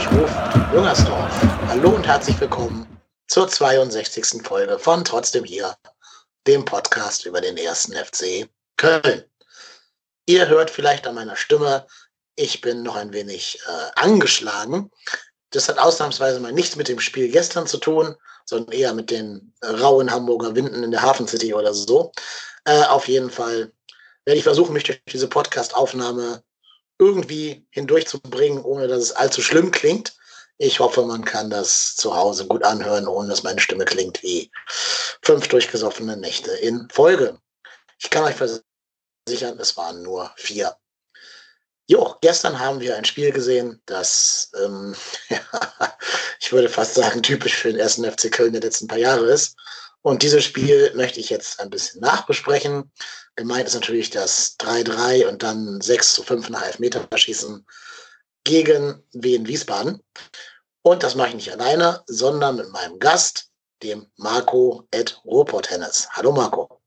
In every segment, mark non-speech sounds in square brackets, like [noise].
Hamburg ruft Jüngersdorf. Hallo und herzlich willkommen zur 62. Folge von Trotzdem hier, dem Podcast über den ersten FC Köln. Ihr hört vielleicht an meiner Stimme, ich bin noch ein wenig äh, angeschlagen. Das hat ausnahmsweise mal nichts mit dem Spiel gestern zu tun, sondern eher mit den rauen Hamburger Winden in der Hafen City oder so. Äh, auf jeden Fall werde ich versuchen, mich durch diese Podcast-Aufnahme irgendwie hindurchzubringen, ohne dass es allzu schlimm klingt. Ich hoffe, man kann das zu Hause gut anhören, ohne dass meine Stimme klingt wie fünf durchgesoffene Nächte in Folge. Ich kann euch versichern, es waren nur vier. Jo, gestern haben wir ein Spiel gesehen, das, ähm, [laughs] ich würde fast sagen, typisch für den ersten FC Köln der letzten paar Jahre ist. Und dieses Spiel möchte ich jetzt ein bisschen nachbesprechen. Gemeint ist natürlich das 3-3 und dann 6 zu 5 nach Elfmeter schießen gegen Wien Wiesbaden. Und das mache ich nicht alleine, sondern mit meinem Gast, dem Marco Ed Ruhrpott-Hennes. Hallo Marco.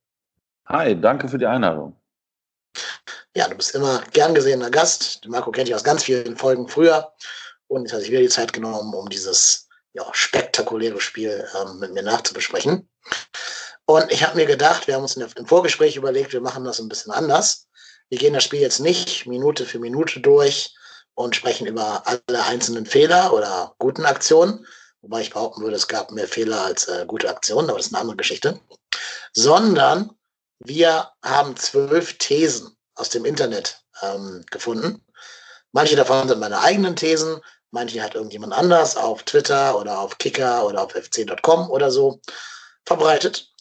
Hi, danke für die Einladung. Ja, du bist immer gern gesehener Gast. Marco kennt dich aus ganz vielen Folgen früher. Und jetzt hat sich wieder die Zeit genommen, um dieses ja, spektakuläre Spiel ähm, mit mir nachzubesprechen. Und ich habe mir gedacht, wir haben uns im Vorgespräch überlegt, wir machen das ein bisschen anders. Wir gehen das Spiel jetzt nicht Minute für Minute durch und sprechen über alle einzelnen Fehler oder guten Aktionen, wobei ich behaupten würde, es gab mehr Fehler als äh, gute Aktionen, aber das ist eine andere Geschichte, sondern wir haben zwölf Thesen aus dem Internet ähm, gefunden. Manche davon sind meine eigenen Thesen, manche hat irgendjemand anders auf Twitter oder auf Kicker oder auf fc.com oder so verbreitet.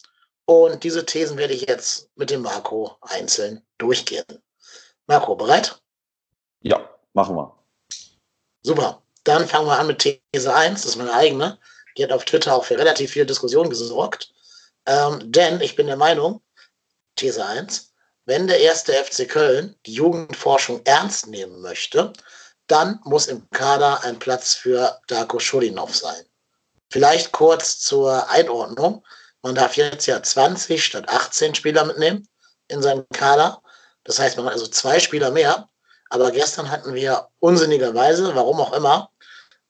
Und diese Thesen werde ich jetzt mit dem Marco einzeln durchgehen. Marco, bereit? Ja, machen wir. Super. Dann fangen wir an mit These 1. Das ist meine eigene. Die hat auf Twitter auch für relativ viel Diskussion gesorgt. Ähm, denn ich bin der Meinung, These 1, wenn der erste FC Köln die Jugendforschung ernst nehmen möchte, dann muss im Kader ein Platz für Darko Schulinov sein. Vielleicht kurz zur Einordnung. Man darf jetzt ja 20 statt 18 Spieler mitnehmen in seinem Kader. Das heißt, man hat also zwei Spieler mehr. Aber gestern hatten wir unsinnigerweise, warum auch immer,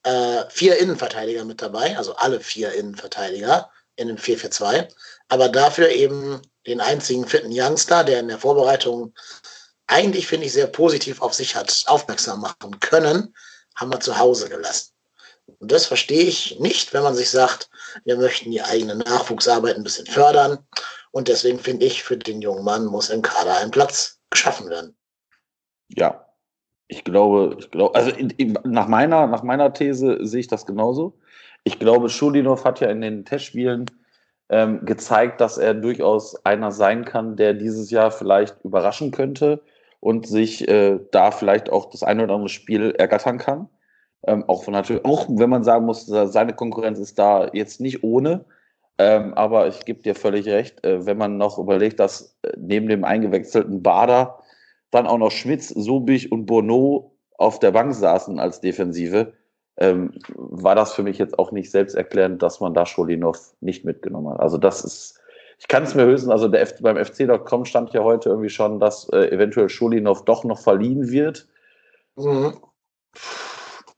äh, vier Innenverteidiger mit dabei, also alle vier Innenverteidiger in dem 4-4-2. Aber dafür eben den einzigen fitten Youngster, der in der Vorbereitung eigentlich, finde ich, sehr positiv auf sich hat aufmerksam machen können, haben wir zu Hause gelassen. Und das verstehe ich nicht, wenn man sich sagt, wir möchten die eigene Nachwuchsarbeit ein bisschen fördern. Und deswegen finde ich, für den jungen Mann muss im Kader ein Platz geschaffen werden. Ja, ich glaube, ich glaube, also in, in, nach, meiner, nach meiner These sehe ich das genauso. Ich glaube, Schulinov hat ja in den Testspielen ähm, gezeigt, dass er durchaus einer sein kann, der dieses Jahr vielleicht überraschen könnte und sich äh, da vielleicht auch das eine oder andere Spiel ergattern kann. Ähm, auch, von natürlich, auch wenn man sagen muss, seine Konkurrenz ist da jetzt nicht ohne. Ähm, aber ich gebe dir völlig recht, äh, wenn man noch überlegt, dass äh, neben dem eingewechselten Bader dann auch noch Schmitz, Sobich und Bono auf der Bank saßen als Defensive, ähm, war das für mich jetzt auch nicht selbsterklärend, dass man da Scholinov nicht mitgenommen hat. Also das ist, ich kann es mir höchstens, also der F beim FC.com stand ja heute irgendwie schon, dass äh, eventuell Scholinov doch noch verliehen wird. Mhm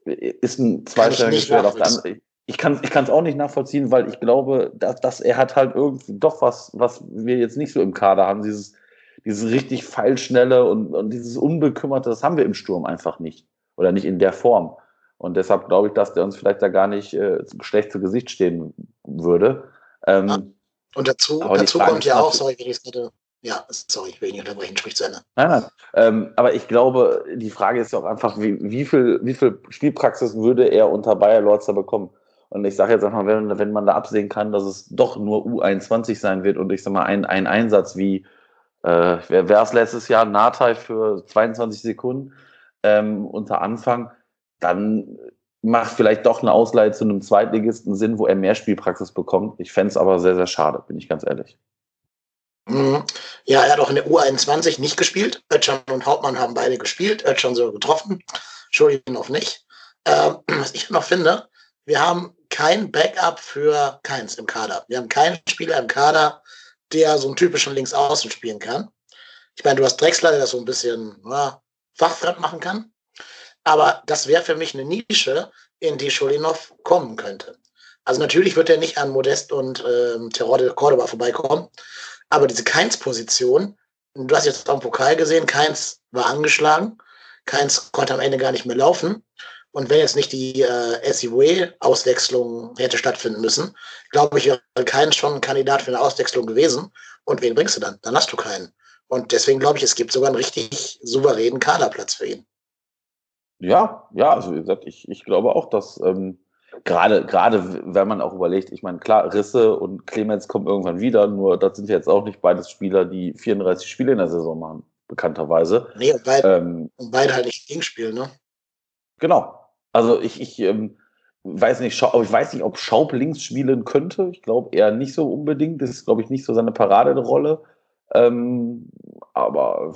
ist ein zweistelliges Schwert auf der anderen. Ich kann es auch nicht nachvollziehen, weil ich glaube, dass, dass er hat halt irgendwie doch was, was wir jetzt nicht so im Kader haben. Dieses, dieses richtig feilschnelle und, und dieses Unbekümmerte, das haben wir im Sturm einfach nicht. Oder nicht in der Form. Und deshalb glaube ich, dass der uns vielleicht da gar nicht äh, schlecht zu Gesicht stehen würde. Ähm, ja. Und dazu, dazu kommt ja auch, sorry, wenn ich es ja, sorry, ich will nicht unterbrechen, sprich zu Ende. Nein, nein. Ähm, aber ich glaube, die Frage ist ja auch einfach, wie, wie, viel, wie viel Spielpraxis würde er unter Bayer Lorzer bekommen? Und ich sage jetzt einfach, wenn, wenn man da absehen kann, dass es doch nur U21 sein wird und ich sag mal, ein, ein Einsatz wie, äh, wer es letztes Jahr, Natai für 22 Sekunden ähm, unter Anfang, dann macht vielleicht doch eine Ausleihe zu einem Zweitligisten Sinn, wo er mehr Spielpraxis bekommt. Ich fände es aber sehr, sehr schade, bin ich ganz ehrlich. Mhm. Ja, er hat auch in der U21 nicht gespielt. Ötchan und Hauptmann haben beide gespielt. Ötchan sogar getroffen. noch nicht. Ähm, was ich noch finde, wir haben kein Backup für keins im Kader. Wir haben keinen Spieler im Kader, der so einen typischen Linksaußen spielen kann. Ich meine, du hast Drexler, der das so ein bisschen ja, fachfremd machen kann. Aber das wäre für mich eine Nische, in die Schulinov kommen könnte. Also natürlich wird er nicht an Modest und ähm, Terror de Cordoba vorbeikommen, aber diese Keins-Position, du hast jetzt auch im Pokal gesehen, Keins war angeschlagen, Keins konnte am Ende gar nicht mehr laufen. Und wenn jetzt nicht die äh, SIWE-Auswechslung hätte stattfinden müssen, glaube ich, wäre Keins schon ein Kandidat für eine Auswechslung gewesen. Und wen bringst du dann? Dann hast du keinen. Und deswegen glaube ich, es gibt sogar einen richtig souveränen Kaderplatz für ihn. Ja, ja, also wie gesagt, ich, ich glaube auch, dass ähm, gerade, gerade wenn man auch überlegt, ich meine, klar, Risse und Clemens kommen irgendwann wieder, nur das sind jetzt auch nicht beides Spieler, die 34 Spiele in der Saison machen, bekannterweise. Nee, und beide, ähm, und beide halt nicht gegen spielen, ne? Genau. Also ich, ich ähm, weiß nicht, ich weiß nicht, ob Schaub links spielen könnte. Ich glaube eher nicht so unbedingt. Das ist, glaube ich, nicht so seine Paraderolle. Ähm, aber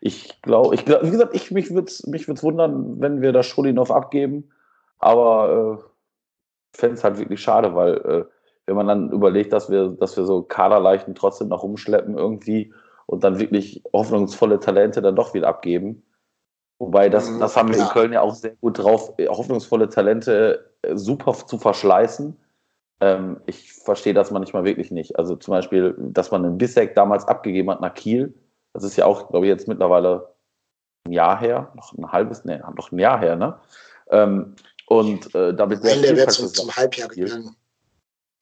ich glaube, ich glaube, wie gesagt, ich, mich würde es mich wundern, wenn wir das Schulinov abgeben. Aber äh, fände es halt wirklich schade, weil äh, wenn man dann überlegt, dass wir, dass wir so Kaderleichen trotzdem noch rumschleppen irgendwie und dann wirklich hoffnungsvolle Talente dann doch wieder abgeben. Wobei das, mhm, das haben wir in Köln ja auch sehr gut drauf, hoffnungsvolle Talente äh, super zu verschleißen. Ähm, ich verstehe das manchmal wirklich nicht. Also zum Beispiel, dass man einen Bissek damals abgegeben hat nach Kiel. Das ist ja auch, glaube ich, jetzt mittlerweile ein Jahr her, noch ein halbes, nee, noch ein Jahr her, ne? Ähm, und äh, damit der Ende wird zum, zum Halbjahr gegangen.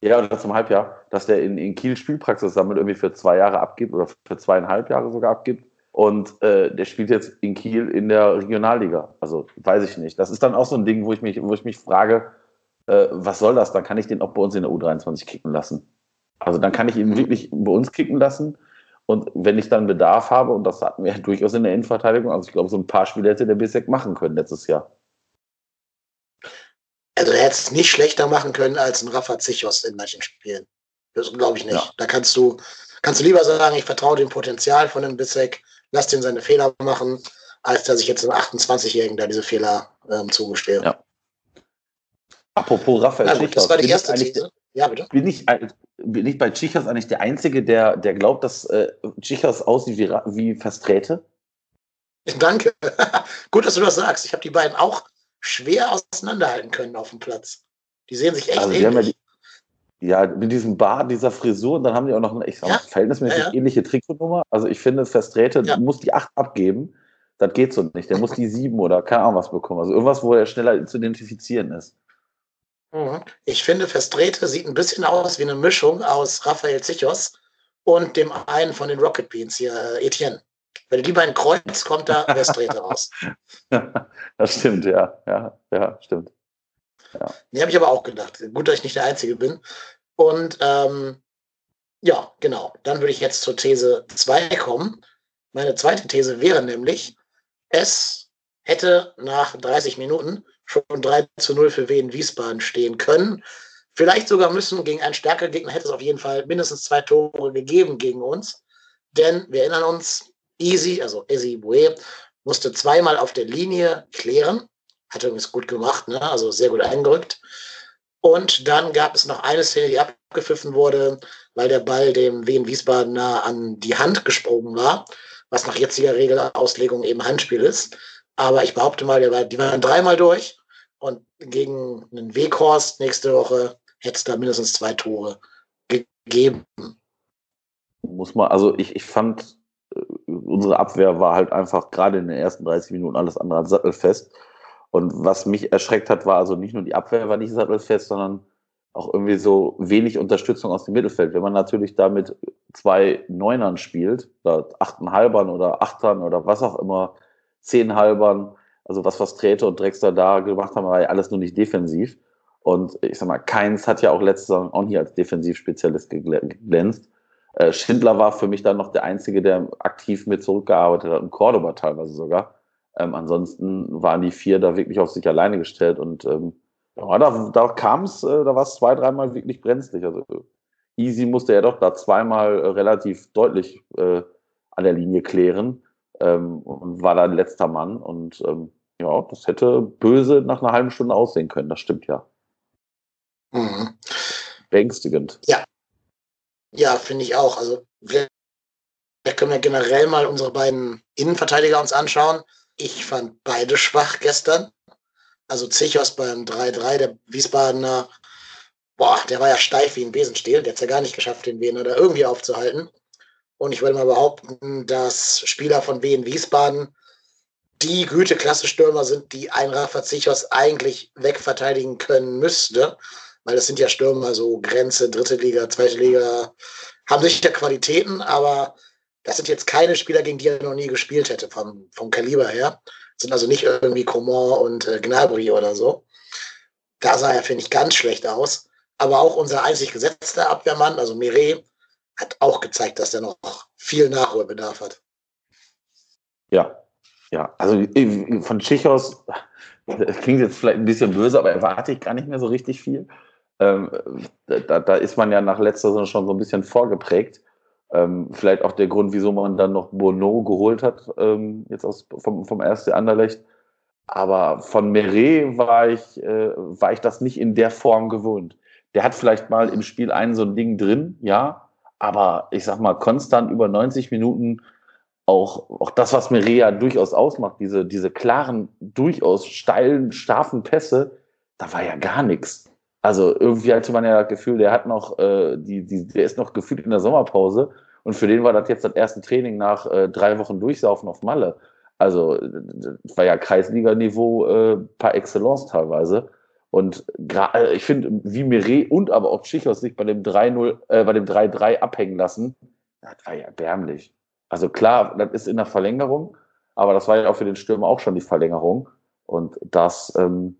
Ja, oder zum Halbjahr, dass der in, in Kiel Spielpraxis sammelt, irgendwie für zwei Jahre abgibt oder für zweieinhalb Jahre sogar abgibt. Und äh, der spielt jetzt in Kiel in der Regionalliga. Also weiß ich nicht. Das ist dann auch so ein Ding, wo ich mich, wo ich mich frage, äh, was soll das? Dann kann ich den auch bei uns in der U23 kicken lassen. Also dann kann ich ihn wirklich bei uns kicken lassen. Und wenn ich dann Bedarf habe, und das hatten wir ja durchaus in der Innenverteidigung, also ich glaube, so ein paar Spiele hätte der Bissek machen können letztes Jahr. Also er hätte es nicht schlechter machen können als ein Rafa Zichos in manchen Spielen. Das glaube ich nicht. Ja. Da kannst du, kannst du lieber sagen, ich vertraue dem Potenzial von dem Bissek, lass den seine Fehler machen, als dass ich jetzt einem 28-Jährigen da diese Fehler ähm, zugestehe. Ja. Apropos Raphael also, Schichers, Das war die erste These. Ja, bitte. Bin ich, bin ich bei Chichas eigentlich der Einzige, der, der glaubt, dass äh, Chichas aussieht wie, wie Versträte? Danke. [laughs] Gut, dass du das sagst. Ich habe die beiden auch schwer auseinanderhalten können auf dem Platz. Die sehen sich echt also ähnlich. Ja, mit diesem Bart, dieser Frisur und dann haben die auch noch eine ich sag, ja? verhältnismäßig ja, ja. ähnliche Trikotnummer. Also ich finde, Versträte ja. muss die 8 abgeben. Das geht so nicht. Der muss die 7 oder keine Ahnung was bekommen. Also irgendwas, wo er schneller zu identifizieren ist. Mhm. Ich finde, Versträte sieht ein bisschen aus wie eine Mischung aus Raphael Zichos und dem einen von den Rocket Beans hier, äh, Etienne. Wenn du die beiden kreuzt, kommt da Versträte [laughs] raus. [laughs] das stimmt, ja. Ja, ja stimmt. Ja. Nee, habe ich aber auch gedacht. Gut, dass ich nicht der Einzige bin. Und ähm, ja, genau. Dann würde ich jetzt zur These 2 kommen. Meine zweite These wäre nämlich, es hätte nach 30 Minuten schon 3 zu 0 für Wien Wiesbaden stehen können. Vielleicht sogar müssen gegen einen stärkeren Gegner hätte es auf jeden Fall mindestens zwei Tore gegeben gegen uns. Denn wir erinnern uns, Easy, also Easy Bue, musste zweimal auf der Linie klären hat übrigens gut gemacht, ne? also sehr gut eingerückt. Und dann gab es noch eine Szene, die abgepfiffen wurde, weil der Ball dem Wien Wiesbadener an die Hand gesprungen war, was nach jetziger Regelauslegung eben Handspiel ist. Aber ich behaupte mal, die waren dreimal durch und gegen einen Weghorst nächste Woche hätte es da mindestens zwei Tore gegeben. Muss man, also ich, ich fand, unsere Abwehr war halt einfach gerade in den ersten 30 Minuten alles andere als sattelfest. Und was mich erschreckt hat, war also nicht nur die Abwehr war nicht sattelfest, sondern auch irgendwie so wenig Unterstützung aus dem Mittelfeld. Wenn man natürlich da mit zwei Neunern spielt, oder Achtenhalbern oder Achtern oder was auch immer, Zehnhalbern, also was, was Träte und Drexler da gemacht haben, war ja alles nur nicht defensiv. Und ich sag mal, Keins hat ja auch letzte Saison auch nie als Defensivspezialist geglänzt. Äh, Schindler war für mich dann noch der Einzige, der aktiv mit zurückgearbeitet hat und Cordoba teilweise sogar. Ähm, ansonsten waren die vier da wirklich auf sich alleine gestellt und ähm, ja, da, da kam es, äh, da war es zwei, dreimal wirklich brenzlig. Also Easy musste ja doch da zweimal äh, relativ deutlich äh, an der Linie klären ähm, und war dann letzter Mann. Und ähm, ja, das hätte böse nach einer halben Stunde aussehen können, das stimmt ja. Mhm. Beängstigend. Ja. Ja, finde ich auch. Also vielleicht können wir generell mal unsere beiden Innenverteidiger uns anschauen. Ich fand beide schwach gestern. Also Zichos beim 3-3, der Wiesbadener, boah, der war ja steif wie ein Besenstiel. Der hat es ja gar nicht geschafft, den Wiener da irgendwie aufzuhalten. Und ich würde mal behaupten, dass Spieler von Wien Wiesbaden die Güteklasse-Stürmer sind, die ein Rafa Zichos eigentlich wegverteidigen können müsste. Weil das sind ja Stürmer, so Grenze, dritte Liga, zweite Liga, haben sicher Qualitäten, aber das sind jetzt keine Spieler, gegen die er noch nie gespielt hätte, vom, vom Kaliber her. Das sind also nicht irgendwie Coman und äh, Gnabry oder so. Da sah er, finde ich, ganz schlecht aus. Aber auch unser einzig gesetzter Abwehrmann, also Mire, hat auch gezeigt, dass er noch viel Nachholbedarf hat. Ja, ja, also äh, von Tschichos, [laughs] das klingt jetzt vielleicht ein bisschen böse, aber erwarte ich gar nicht mehr so richtig viel. Ähm, da, da, ist man ja nach letzter Saison schon so ein bisschen vorgeprägt. Ähm, vielleicht auch der Grund, wieso man dann noch Bono geholt hat, ähm, jetzt aus, vom, vom ersten Anderlecht. Aber von Meret war ich, äh, war ich das nicht in der Form gewohnt. Der hat vielleicht mal im Spiel ein so ein Ding drin, ja, aber ich sag mal, konstant über 90 Minuten auch, auch das, was Merea durchaus ausmacht, diese, diese klaren, durchaus steilen, scharfen Pässe, da war ja gar nichts. Also irgendwie hatte man ja das Gefühl, der hat noch, äh, die, die, der ist noch gefühlt in der Sommerpause und für den war das jetzt das erste Training nach äh, drei Wochen Durchsaufen auf Malle. Also das war ja Kreisliganiveau äh, par excellence teilweise. Und äh, ich finde, wie Mire und aber auch Tschichos sich bei dem 3-0, äh, bei dem 3-3 abhängen lassen, das war ja erbärmlich. Also klar, das ist in der Verlängerung, aber das war ja auch für den Stürmer auch schon die Verlängerung. Und das, ähm,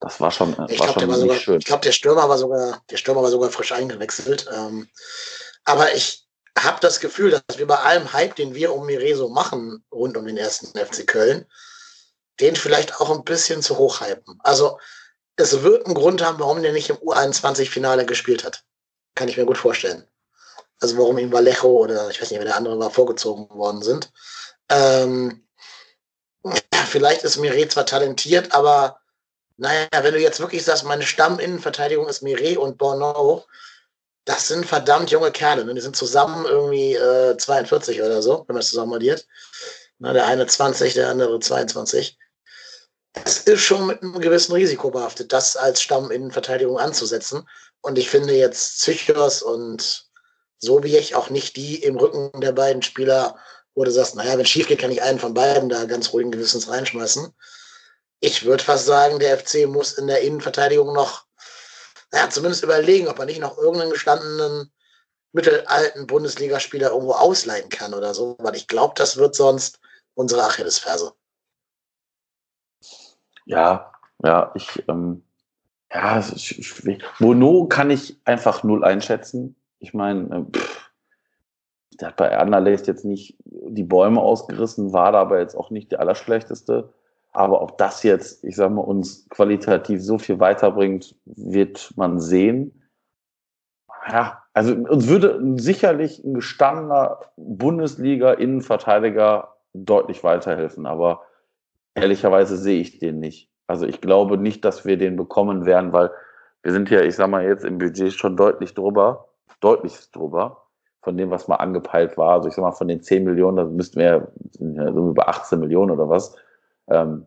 das war schon, ich war glaub, schon sogar, schön. Ich glaube, der Stürmer war sogar, der Stürmer war sogar frisch eingewechselt. Ähm, aber ich habe das Gefühl, dass wir bei allem Hype, den wir um Mireso machen, rund um den ersten FC Köln, den vielleicht auch ein bisschen zu hoch hypen. Also es wird einen Grund haben, warum der nicht im U21-Finale gespielt hat. Kann ich mir gut vorstellen also warum ihm Vallejo oder ich weiß nicht, wer der andere war, vorgezogen worden sind. Ähm, [laughs] vielleicht ist Miret zwar talentiert, aber naja, wenn du jetzt wirklich sagst, meine Stamminnenverteidigung ist Miret und Bono, das sind verdammt junge Kerle. Ne? Die sind zusammen irgendwie äh, 42 oder so, wenn man es zusammen addiert. Na, der eine 20, der andere 22. Das ist schon mit einem gewissen Risiko behaftet, das als Stamminnenverteidigung anzusetzen. Und ich finde jetzt Zychos und so wie ich auch nicht die im Rücken der beiden Spieler, wo du sagst, naja, wenn es schief geht, kann ich einen von beiden da ganz ruhigen Gewissens reinschmeißen. Ich würde fast sagen, der FC muss in der Innenverteidigung noch, naja, zumindest überlegen, ob er nicht noch irgendeinen gestandenen mittelalten Bundesligaspieler irgendwo ausleihen kann oder so, weil ich glaube, das wird sonst unsere Achillesferse. Ja, ja, ich, ähm, ja, Bono kann ich einfach null einschätzen. Ich meine, äh, der hat bei Anderlecht jetzt nicht die Bäume ausgerissen, war da aber jetzt auch nicht der Allerschlechteste. Aber ob das jetzt, ich sag mal, uns qualitativ so viel weiterbringt, wird man sehen. Ja, also uns würde sicherlich ein gestandener Bundesliga-Innenverteidiger deutlich weiterhelfen, aber ehrlicherweise sehe ich den nicht. Also ich glaube nicht, dass wir den bekommen werden, weil wir sind ja, ich sag mal, jetzt im Budget schon deutlich drüber deutlich drüber von dem, was mal angepeilt war. Also ich sag mal, von den 10 Millionen, da müssten wir ja über 18 Millionen oder was. Ähm,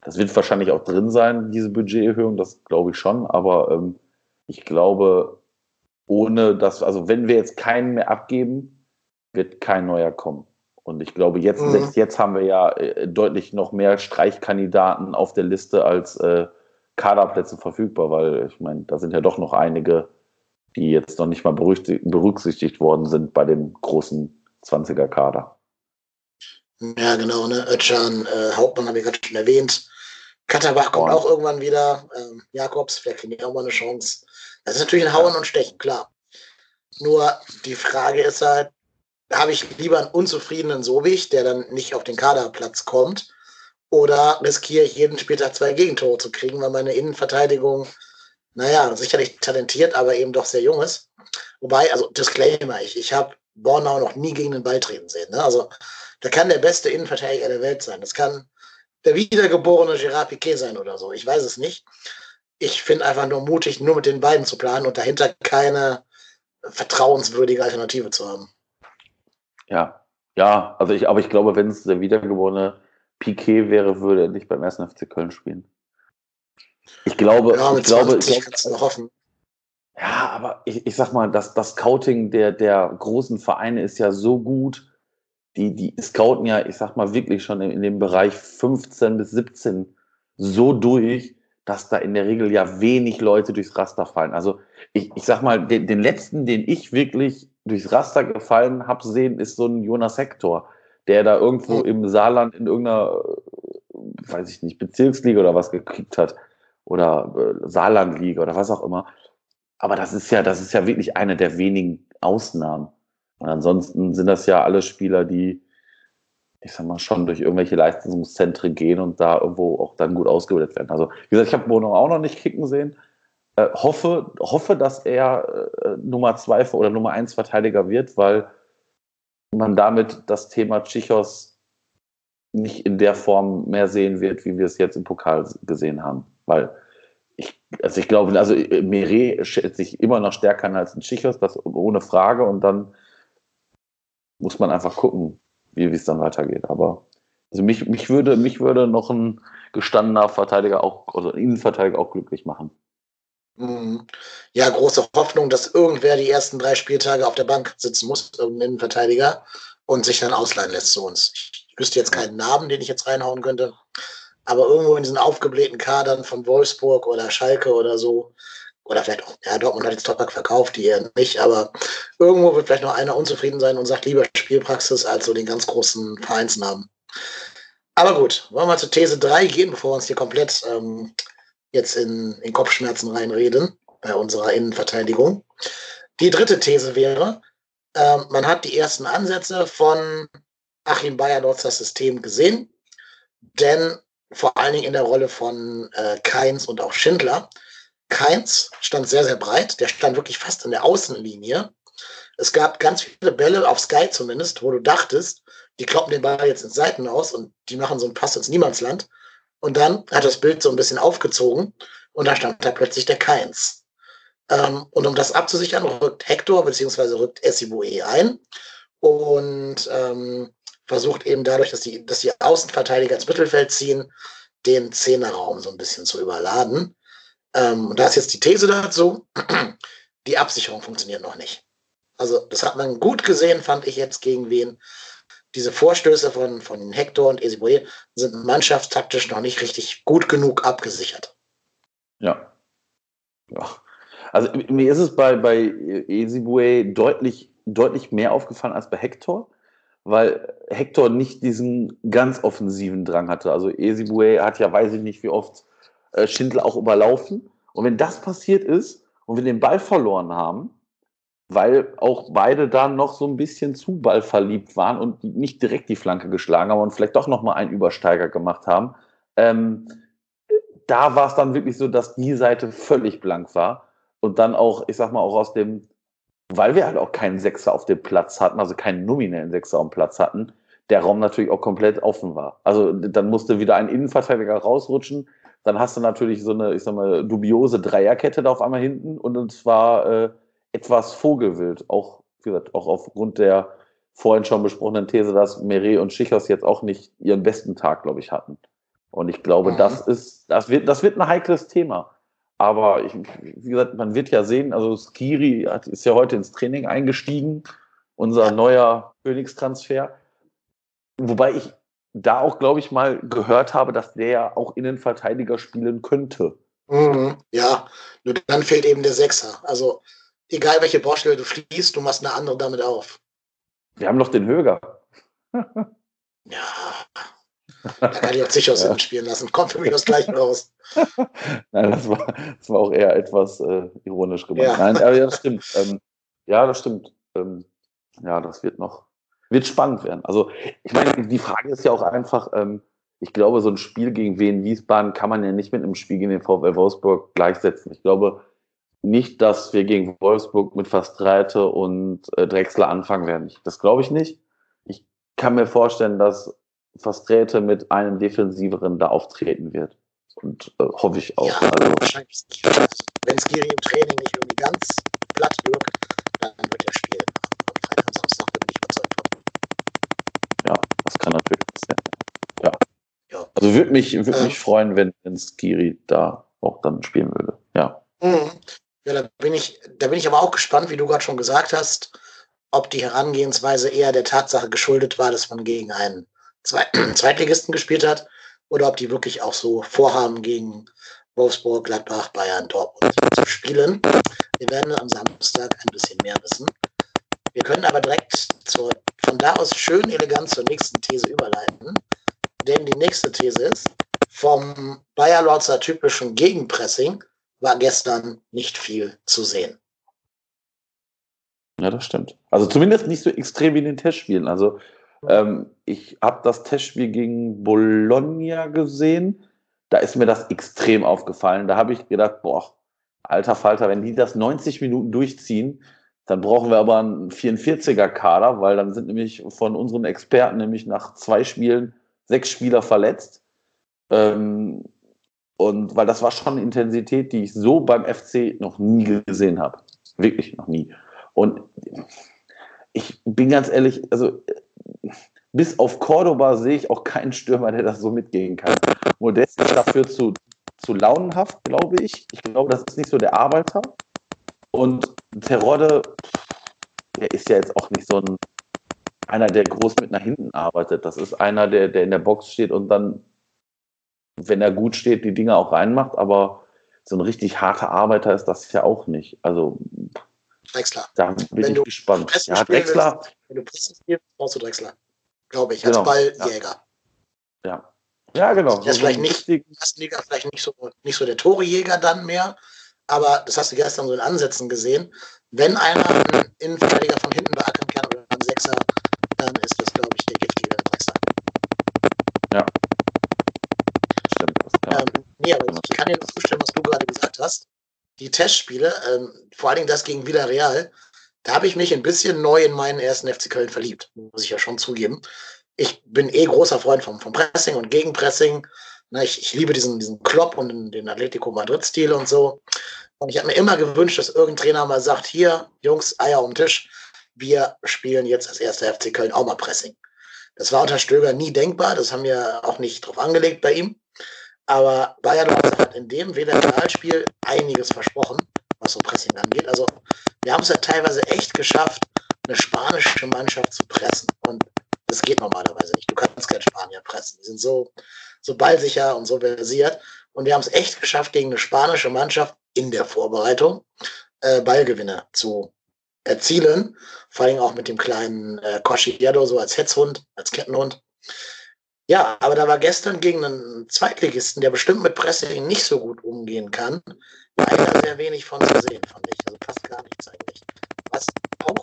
das wird wahrscheinlich auch drin sein, diese Budgeterhöhung, das glaube ich schon, aber ähm, ich glaube, ohne dass, also wenn wir jetzt keinen mehr abgeben, wird kein neuer kommen. Und ich glaube, jetzt, mhm. jetzt haben wir ja äh, deutlich noch mehr Streichkandidaten auf der Liste als äh, Kaderplätze verfügbar, weil ich meine, da sind ja doch noch einige die jetzt noch nicht mal berücksichtigt worden sind bei dem großen 20er-Kader. Ja, genau, ne? Ötchan, äh, Hauptmann habe ich gerade schon erwähnt. Katterbach kommt oh. auch irgendwann wieder. Ähm, Jakobs, vielleicht kriegen die auch mal eine Chance. Das ist natürlich ein Hauen und Stechen, klar. Nur die Frage ist halt, habe ich lieber einen unzufriedenen Sobich, der dann nicht auf den Kaderplatz kommt, oder riskiere ich jeden Spieltag zwei Gegentore zu kriegen, weil meine Innenverteidigung naja, sicherlich talentiert, aber eben doch sehr jung ist. Wobei, also Disclaimer, ich, ich habe Bornau noch nie gegen den Ball treten sehen. Ne? Also da kann der beste Innenverteidiger der Welt sein. Das kann der wiedergeborene Gerard Piquet sein oder so. Ich weiß es nicht. Ich finde einfach nur mutig, nur mit den beiden zu planen und dahinter keine vertrauenswürdige Alternative zu haben. Ja, Ja, also ich, aber ich glaube, wenn es der wiedergeborene Piquet wäre, würde er nicht beim 1. FC Köln spielen. Ich glaube, ja, ich glaube, ich kannst du noch hoffen. Ja, aber ich, ich sag mal, das, das Scouting der, der großen Vereine ist ja so gut. Die, die scouten ja, ich sag mal, wirklich schon in, in dem Bereich 15 bis 17 so durch, dass da in der Regel ja wenig Leute durchs Raster fallen. Also ich, ich sag mal, den, den letzten, den ich wirklich durchs Raster gefallen habe sehen, ist so ein Jonas Hector, der da irgendwo im Saarland in irgendeiner, weiß ich nicht, Bezirksliga oder was gekriegt hat oder äh, Saarlandliga oder was auch immer. Aber das ist ja, das ist ja wirklich eine der wenigen Ausnahmen. Ansonsten sind das ja alle Spieler, die, ich sag mal, schon durch irgendwelche Leistungszentren gehen und da irgendwo auch dann gut ausgebildet werden. Also, wie gesagt, ich habe Bono auch noch nicht kicken sehen. Äh, hoffe, hoffe, dass er äh, Nummer zwei oder Nummer eins Verteidiger wird, weil man damit das Thema Tschichos nicht in der Form mehr sehen wird, wie wir es jetzt im Pokal gesehen haben. Weil ich, also ich glaube, also Meret schätzt sich immer noch stärker an als ein Tschichos, das ohne Frage. Und dann muss man einfach gucken, wie es dann weitergeht. Aber also mich, mich, würde, mich würde noch ein gestandener Verteidiger auch, also ein Innenverteidiger auch glücklich machen. Mhm. Ja, große Hoffnung, dass irgendwer die ersten drei Spieltage auf der Bank sitzen muss, irgendein Innenverteidiger, und sich dann ausleihen lässt zu uns. Ich wüsste jetzt keinen Namen, den ich jetzt reinhauen könnte, aber irgendwo in diesen aufgeblähten Kadern von Wolfsburg oder Schalke oder so, oder vielleicht auch, ja, Dortmund hat jetzt Topak verkauft, die eher nicht, aber irgendwo wird vielleicht noch einer unzufrieden sein und sagt lieber Spielpraxis als so den ganz großen Vereinsnamen. Aber gut, wollen wir zur These 3 gehen, bevor wir uns hier komplett ähm, jetzt in, in Kopfschmerzen reinreden bei unserer Innenverteidigung. Die dritte These wäre, äh, man hat die ersten Ansätze von Achim Bayerlotz das System gesehen, denn vor allen Dingen in der Rolle von äh, Keins und auch Schindler. Keins stand sehr, sehr breit, der stand wirklich fast in der Außenlinie. Es gab ganz viele Bälle, auf Sky zumindest, wo du dachtest, die kloppen den Ball jetzt ins Seiten aus und die machen so einen Pass ins Niemandsland. Und dann hat das Bild so ein bisschen aufgezogen und da stand da plötzlich der Keins. Ähm, und um das abzusichern, rückt Hector bzw. rückt Essibue ein und ähm, versucht eben dadurch, dass die, dass die Außenverteidiger ins Mittelfeld ziehen, den Zehnerraum so ein bisschen zu überladen. Ähm, und da ist jetzt die These dazu, [clears throat] die Absicherung funktioniert noch nicht. Also das hat man gut gesehen, fand ich jetzt gegen wen diese Vorstöße von, von Hector und Esiboye sind mannschaftstaktisch noch nicht richtig gut genug abgesichert. Ja. ja. Also mir ist es bei, bei Esibue deutlich, deutlich mehr aufgefallen als bei Hector, weil Hector nicht diesen ganz offensiven Drang hatte. Also Esibue hat ja, weiß ich nicht, wie oft äh, Schindel auch überlaufen. Und wenn das passiert ist und wir den Ball verloren haben, weil auch beide dann noch so ein bisschen zu ballverliebt waren und nicht direkt die Flanke geschlagen haben und vielleicht doch noch mal einen Übersteiger gemacht haben. Ähm, da war es dann wirklich so, dass die Seite völlig blank war und dann auch, ich sag mal, auch aus dem, weil wir halt auch keinen Sechser auf dem Platz hatten, also keinen nominellen Sechser auf dem Platz hatten, der Raum natürlich auch komplett offen war. Also dann musste wieder ein Innenverteidiger rausrutschen, dann hast du natürlich so eine, ich sag mal, dubiose Dreierkette da auf einmal hinten und es war äh, etwas Vogelwild, auch, wie gesagt, auch aufgrund der vorhin schon besprochenen These, dass Meret und Schichos jetzt auch nicht ihren besten Tag, glaube ich, hatten. Und ich glaube, mhm. das ist, das wird, das wird ein heikles Thema. Aber ich, wie gesagt, man wird ja sehen, also Skiri hat, ist ja heute ins Training eingestiegen, unser neuer Königstransfer. Wobei ich da auch, glaube ich, mal gehört habe, dass der auch Innenverteidiger spielen könnte. Mhm, ja, nur dann fehlt eben der Sechser. Also egal welche Baustelle du schließt, du machst eine andere damit auf. Wir haben noch den Höger. ja. Da kann ich auch Zichos [laughs] ja. spielen lassen. Kommt für mich das Gleiche raus. [laughs] Nein, das war, das war auch eher etwas äh, ironisch gemeint. Ja. Nein, aber ja, das stimmt. Ähm, ja, das stimmt. Ähm, ja, das wird noch, wird spannend werden. Also, ich meine, die Frage ist ja auch einfach, ähm, ich glaube, so ein Spiel gegen Wien Wiesbaden kann man ja nicht mit einem Spiel gegen den VfL Wolfsburg gleichsetzen. Ich glaube, nicht, dass wir gegen Wolfsburg mit Fastreite und äh, Drexler anfangen werden. Das glaube ich nicht. Ich kann mir vorstellen, dass Fastreite mit einem defensiveren da auftreten wird. Und äh, hoffe ich auch. Ja, also, wahrscheinlich nicht. Also, wenn Skiri im Training nicht irgendwie ganz platt wirkt, dann wird er spielen. Am Freitag, Samstag bin ich überzeugt Also würde mich, würd ähm, mich freuen, wenn, wenn Skiri da auch dann spielen würde. Ja. Mhm. Ja, da bin ich, da bin ich aber auch gespannt, wie du gerade schon gesagt hast, ob die Herangehensweise eher der Tatsache geschuldet war, dass man gegen einen [clears throat] Zweitligisten gespielt hat, oder ob die wirklich auch so vorhaben, gegen Wolfsburg, Gladbach, Bayern, Dortmund zu spielen. Wir werden am Samstag ein bisschen mehr wissen. Wir können aber direkt zur, von da aus schön elegant zur nächsten These überleiten. Denn die nächste These ist, vom Bayer Lorzer typischen Gegenpressing war gestern nicht viel zu sehen. Ja, das stimmt. Also zumindest nicht so extrem wie in den Testspielen. Also ähm, ich habe das Testspiel gegen Bologna gesehen. Da ist mir das extrem aufgefallen. Da habe ich gedacht, boah, alter Falter, wenn die das 90 Minuten durchziehen, dann brauchen wir aber einen 44er-Kader, weil dann sind nämlich von unseren Experten nämlich nach zwei Spielen sechs Spieler verletzt. Ähm, und weil das war schon eine Intensität, die ich so beim FC noch nie gesehen habe. Wirklich noch nie. Und ich bin ganz ehrlich, also bis auf Cordoba sehe ich auch keinen Stürmer, der das so mitgehen kann. Modest ist dafür zu, zu launenhaft, glaube ich. Ich glaube, das ist nicht so der Arbeiter. Und Terodde, der ist ja jetzt auch nicht so ein einer, der groß mit nach hinten arbeitet. Das ist einer, der, der in der Box steht und dann, wenn er gut steht, die Dinge auch reinmacht. Aber so ein richtig harter Arbeiter ist das ja auch nicht. Also Drexler. Da bin wenn ich gespannt. Ja, Drexler. Willst, wenn du Pressen spielst, brauchst du Drexler. Glaube ich, als genau. Balljäger. Ja. ja. Ja, genau. Der ist vielleicht nicht, Liga vielleicht nicht so, nicht so der Torejäger dann mehr, aber das hast du gestern so in Ansätzen gesehen. Wenn einer einen Innenverteidiger von hinten beackern kann oder ein Sechser, dann ist das, glaube ich, der giftige Drexler. Ja. Stimmt. Das, ja. Ähm, nee, aber ich kann dir nur zustimmen, was du gerade gesagt hast die Testspiele, ähm, vor allen Dingen das gegen Villarreal, da habe ich mich ein bisschen neu in meinen ersten FC Köln verliebt, muss ich ja schon zugeben. Ich bin eh großer Freund vom, vom Pressing und Gegenpressing. Na, ich, ich liebe diesen, diesen Klopp und den Atletico Madrid-Stil und so. Und ich habe mir immer gewünscht, dass irgendein Trainer mal sagt, hier, Jungs, Eier um den Tisch, wir spielen jetzt als erster FC Köln auch mal Pressing. Das war unter Stöger nie denkbar, das haben wir auch nicht drauf angelegt bei ihm. Aber Bayern hat in dem Villarreal-Spiel einiges versprochen, was so Pressing angeht. Also wir haben es ja teilweise echt geschafft, eine spanische Mannschaft zu pressen. Und das geht normalerweise nicht. Du kannst kein Spanier pressen. Die sind so, so ballsicher und so versiert. Und wir haben es echt geschafft, gegen eine spanische Mannschaft in der Vorbereitung äh, Ballgewinne zu erzielen. Vor allem auch mit dem kleinen äh, Cosciado so als Hetzhund, als Kettenhund. Ja, aber da war gestern gegen einen Zweitligisten, der bestimmt mit Pressing nicht so gut umgehen kann, leider sehr wenig von zu sehen, fand ich. Also fast gar nichts eigentlich. Was auch,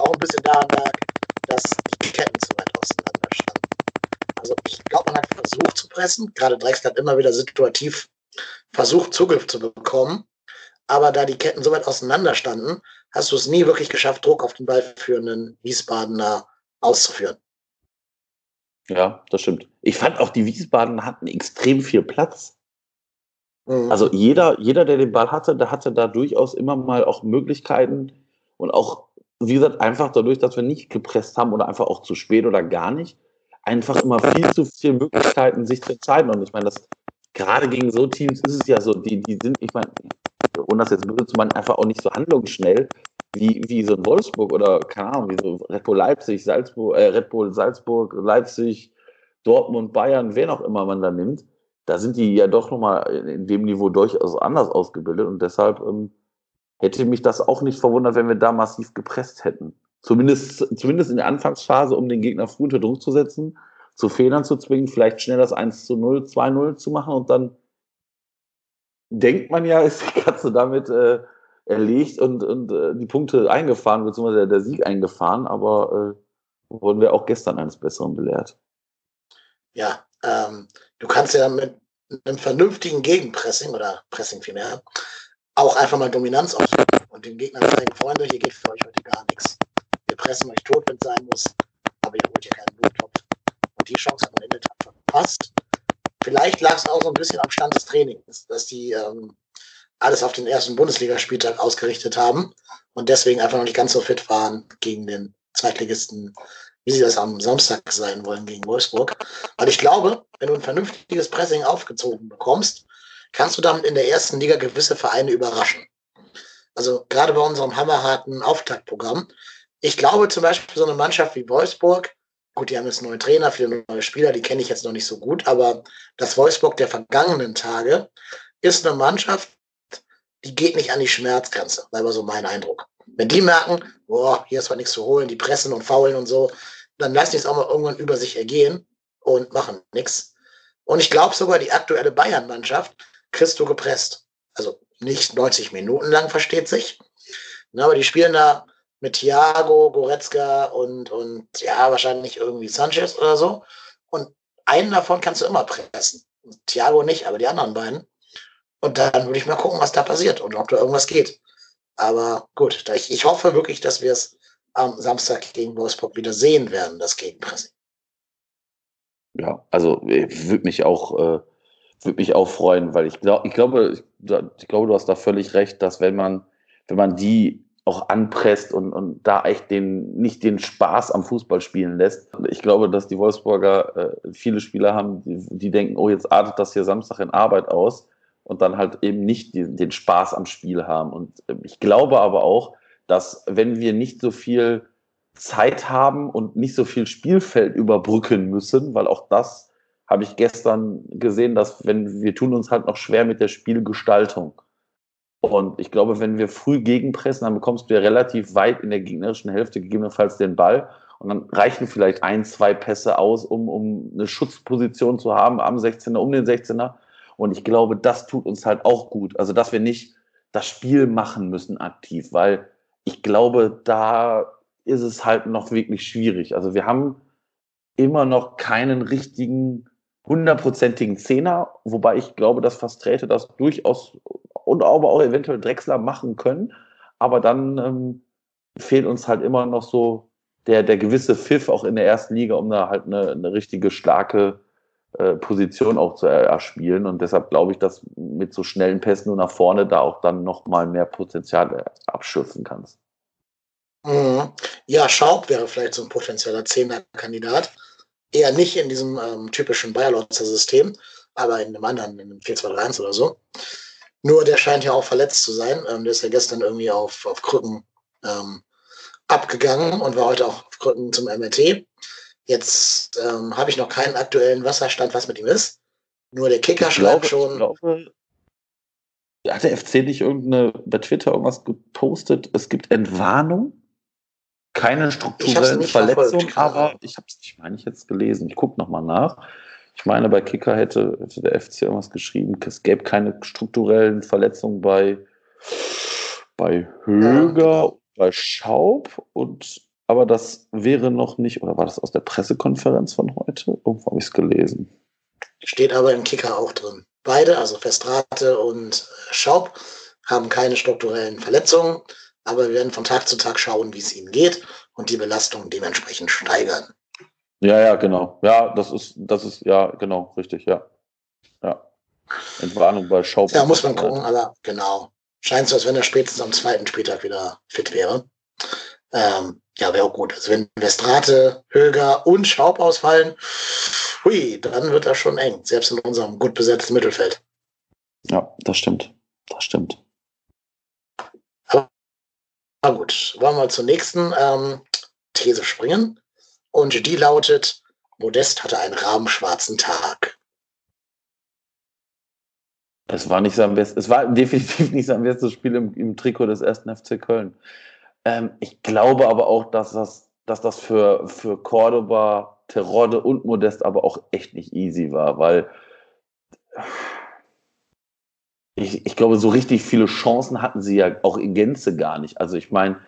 auch ein bisschen daran lag, dass die Ketten zu weit auseinander standen. Also ich glaube, man hat versucht zu pressen. Gerade Drexler hat immer wieder situativ versucht, Zugriff zu bekommen. Aber da die Ketten so weit auseinander standen, hast du es nie wirklich geschafft, Druck auf den Ball führenden Wiesbadener auszuführen. Ja, das stimmt. Ich fand auch, die Wiesbaden hatten extrem viel Platz. Mhm. Also jeder, jeder, der den Ball hatte, der hatte da durchaus immer mal auch Möglichkeiten und auch, wie gesagt, einfach dadurch, dass wir nicht gepresst haben oder einfach auch zu spät oder gar nicht, einfach immer viel zu viele Möglichkeiten, sich zu entscheiden. Und ich meine, das gerade gegen so Teams ist es ja so, die, die sind, ich meine, ohne das jetzt böse zu meinen, einfach auch nicht so handlungsschnell wie, wie so ein Wolfsburg oder, keine Ahnung, wie so Red Bull Leipzig, Salzburg, äh, Red Bull Salzburg, Leipzig, Dortmund, Bayern, wer auch immer man da nimmt, da sind die ja doch nochmal in dem Niveau durchaus anders ausgebildet und deshalb ähm, hätte mich das auch nicht verwundert, wenn wir da massiv gepresst hätten. Zumindest, zumindest in der Anfangsphase, um den Gegner früh unter Druck zu setzen, zu Fehlern zu zwingen, vielleicht schnell das 1 zu 0, 2-0 zu machen und dann denkt man ja, [laughs] ist die Katze damit äh, erlegt und, und äh, die Punkte eingefahren, beziehungsweise der Sieg eingefahren, aber äh, wurden wir auch gestern eines Besseren belehrt. Ja, ähm, du kannst ja mit einem vernünftigen Gegenpressing oder Pressing vielmehr auch einfach mal Dominanz ausüben und den Gegnern zeigen, Freunde, hier geht für euch heute gar nichts. Wir pressen euch tot, wenn es sein muss, aber ihr holt hier keinen Bluttopf. Und die Chance hat man in der Tat verpasst. Vielleicht lag es auch so ein bisschen am Stand des Trainings, dass die ähm, alles auf den ersten Bundesligaspieltag ausgerichtet haben und deswegen einfach noch nicht ganz so fit waren gegen den Zweitligisten, wie sie das am Samstag sein wollen gegen Wolfsburg. Weil ich glaube, wenn du ein vernünftiges Pressing aufgezogen bekommst, kannst du damit in der ersten Liga gewisse Vereine überraschen. Also gerade bei unserem hammerharten Auftaktprogramm. Ich glaube zum Beispiel so eine Mannschaft wie Wolfsburg, gut, die haben jetzt neue Trainer, viele neue Spieler, die kenne ich jetzt noch nicht so gut, aber das Wolfsburg der vergangenen Tage ist eine Mannschaft, die geht nicht an die Schmerzgrenze, war so mein Eindruck. Wenn die merken, boah, hier ist was nichts zu holen, die pressen und faulen und so, dann lassen die es auch mal irgendwann über sich ergehen und machen nichts. Und ich glaube sogar, die aktuelle Bayern-Mannschaft kriegst du gepresst. Also nicht 90 Minuten lang, versteht sich. Na, aber die spielen da mit Thiago, Goretzka und, und ja, wahrscheinlich irgendwie Sanchez oder so. Und einen davon kannst du immer pressen. Thiago nicht, aber die anderen beiden. Und dann würde ich mal gucken, was da passiert und ob da irgendwas geht. Aber gut, ich, ich hoffe wirklich, dass wir es am Samstag gegen Wolfsburg wieder sehen werden, das Gegenpressing. Ja, also würde mich auch, äh, würde mich auch freuen, weil ich glaube, ich glaube, ich, ich glaube, du hast da völlig recht, dass wenn man, wenn man die auch anpresst und, und da echt den, nicht den Spaß am Fußball spielen lässt. Ich glaube, dass die Wolfsburger äh, viele Spieler haben, die, die, denken, oh, jetzt artet das hier Samstag in Arbeit aus und dann halt eben nicht die, den Spaß am Spiel haben. Und äh, ich glaube aber auch, dass wenn wir nicht so viel Zeit haben und nicht so viel Spielfeld überbrücken müssen, weil auch das habe ich gestern gesehen, dass wenn wir tun uns halt noch schwer mit der Spielgestaltung. Und ich glaube, wenn wir früh gegenpressen, dann bekommst du ja relativ weit in der gegnerischen Hälfte gegebenenfalls den Ball. Und dann reichen vielleicht ein, zwei Pässe aus, um, um eine Schutzposition zu haben am 16er, um den 16er. Und ich glaube, das tut uns halt auch gut. Also, dass wir nicht das Spiel machen müssen aktiv, weil ich glaube, da ist es halt noch wirklich schwierig. Also, wir haben immer noch keinen richtigen hundertprozentigen Zehner, wobei ich glaube, dass Fasträte das durchaus und aber auch eventuell Drechsler machen können. Aber dann ähm, fehlt uns halt immer noch so der, der gewisse Pfiff auch in der ersten Liga, um da halt eine, eine richtige starke äh, Position auch zu erspielen. Und deshalb glaube ich, dass mit so schnellen Pässen nur nach vorne da auch dann nochmal mehr Potenzial abschöpfen kannst. Mhm. Ja, Schaub wäre vielleicht so ein potenzieller Zehner-Kandidat. Eher nicht in diesem ähm, typischen Bayerlotzer-System, aber in einem anderen, in einem 4-2-3-1 oder so. Nur der scheint ja auch verletzt zu sein. Ähm, der ist ja gestern irgendwie auf, auf Krücken ähm, abgegangen und war heute auch auf Krücken zum MRT. Jetzt ähm, habe ich noch keinen aktuellen Wasserstand, was mit ihm ist. Nur der Kicker schreibt schon. Ich glaube, hat der FC nicht irgendeine bei Twitter irgendwas gepostet? Es gibt Entwarnung, keine strukturellen Verletzungen, aber ich habe es, ich meine, ich jetzt gelesen. Ich gucke nochmal nach. Ich meine, bei Kicker hätte, hätte der FC irgendwas geschrieben, es gäbe keine strukturellen Verletzungen bei, bei Höger, bei Schaub und aber das wäre noch nicht, oder war das aus der Pressekonferenz von heute? Irgendwo habe ich es gelesen. Steht aber im Kicker auch drin. Beide, also Festrate und Schaub, haben keine strukturellen Verletzungen, aber wir werden von Tag zu Tag schauen, wie es ihnen geht und die Belastung dementsprechend steigern. Ja, ja, genau. Ja, das ist, das ist, ja, genau, richtig, ja. Ja. Entwarnung bei Schaub. Ja, muss man gucken, aber genau. Scheint so, als wenn er spätestens am zweiten Spieltag wieder fit wäre. Ähm, ja, wäre auch gut. Also wenn Westrate, Höger und Schaub ausfallen, hui, dann wird das schon eng, selbst in unserem gut besetzten Mittelfeld. Ja, das stimmt. Das stimmt. Na gut, wollen wir zur nächsten ähm, These springen. Und die lautet, Modest hatte einen rahmenschwarzen Tag. Es war nicht sein bestes, es war definitiv nicht sein bestes Spiel im, im Trikot des ersten FC Köln. Ähm, ich glaube aber auch, dass das, dass das für, für Cordoba, Terodde und Modest aber auch echt nicht easy war, weil ich, ich glaube, so richtig viele Chancen hatten sie ja auch in Gänze gar nicht. Also ich meine,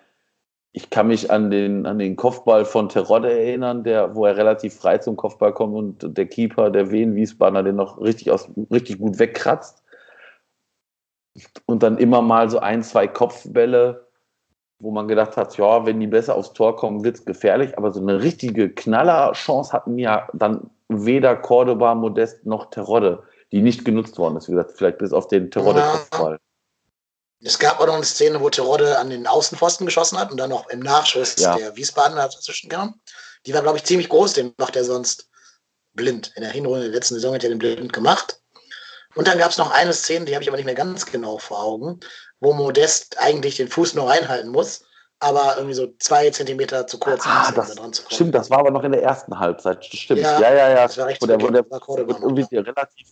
ich kann mich an den, an den Kopfball von Terodde erinnern, der, wo er relativ frei zum Kopfball kommt und der Keeper, der Wien Wiesbadener, den noch richtig, aus, richtig gut wegkratzt. Und dann immer mal so ein, zwei Kopfbälle, wo man gedacht hat, ja, wenn die besser aufs Tor kommen, wird es gefährlich. Aber so eine richtige Knallerchance hatten ja dann weder Cordoba, Modest noch Terodde, die nicht genutzt worden ist. Wie gesagt, vielleicht bis auf den Terodde-Kopfball. Es gab auch noch eine Szene, wo Terodde an den Außenpfosten geschossen hat und dann noch im Nachschuss ja. der Wiesbadener dazwischen kam. Die war, glaube ich, ziemlich groß, den macht er sonst blind. In der Hinrunde der letzten Saison hat er den blind gemacht. Und dann gab es noch eine Szene, die habe ich aber nicht mehr ganz genau vor Augen, wo Modest eigentlich den Fuß nur reinhalten muss, aber irgendwie so zwei Zentimeter zu kurz ah, ist, um das, da dran zu kommen. Stimmt, das war aber noch in der ersten Halbzeit. Stimmt. Ja, Ja, ja, ja. Das war recht Wo der, wo der wird irgendwie relativ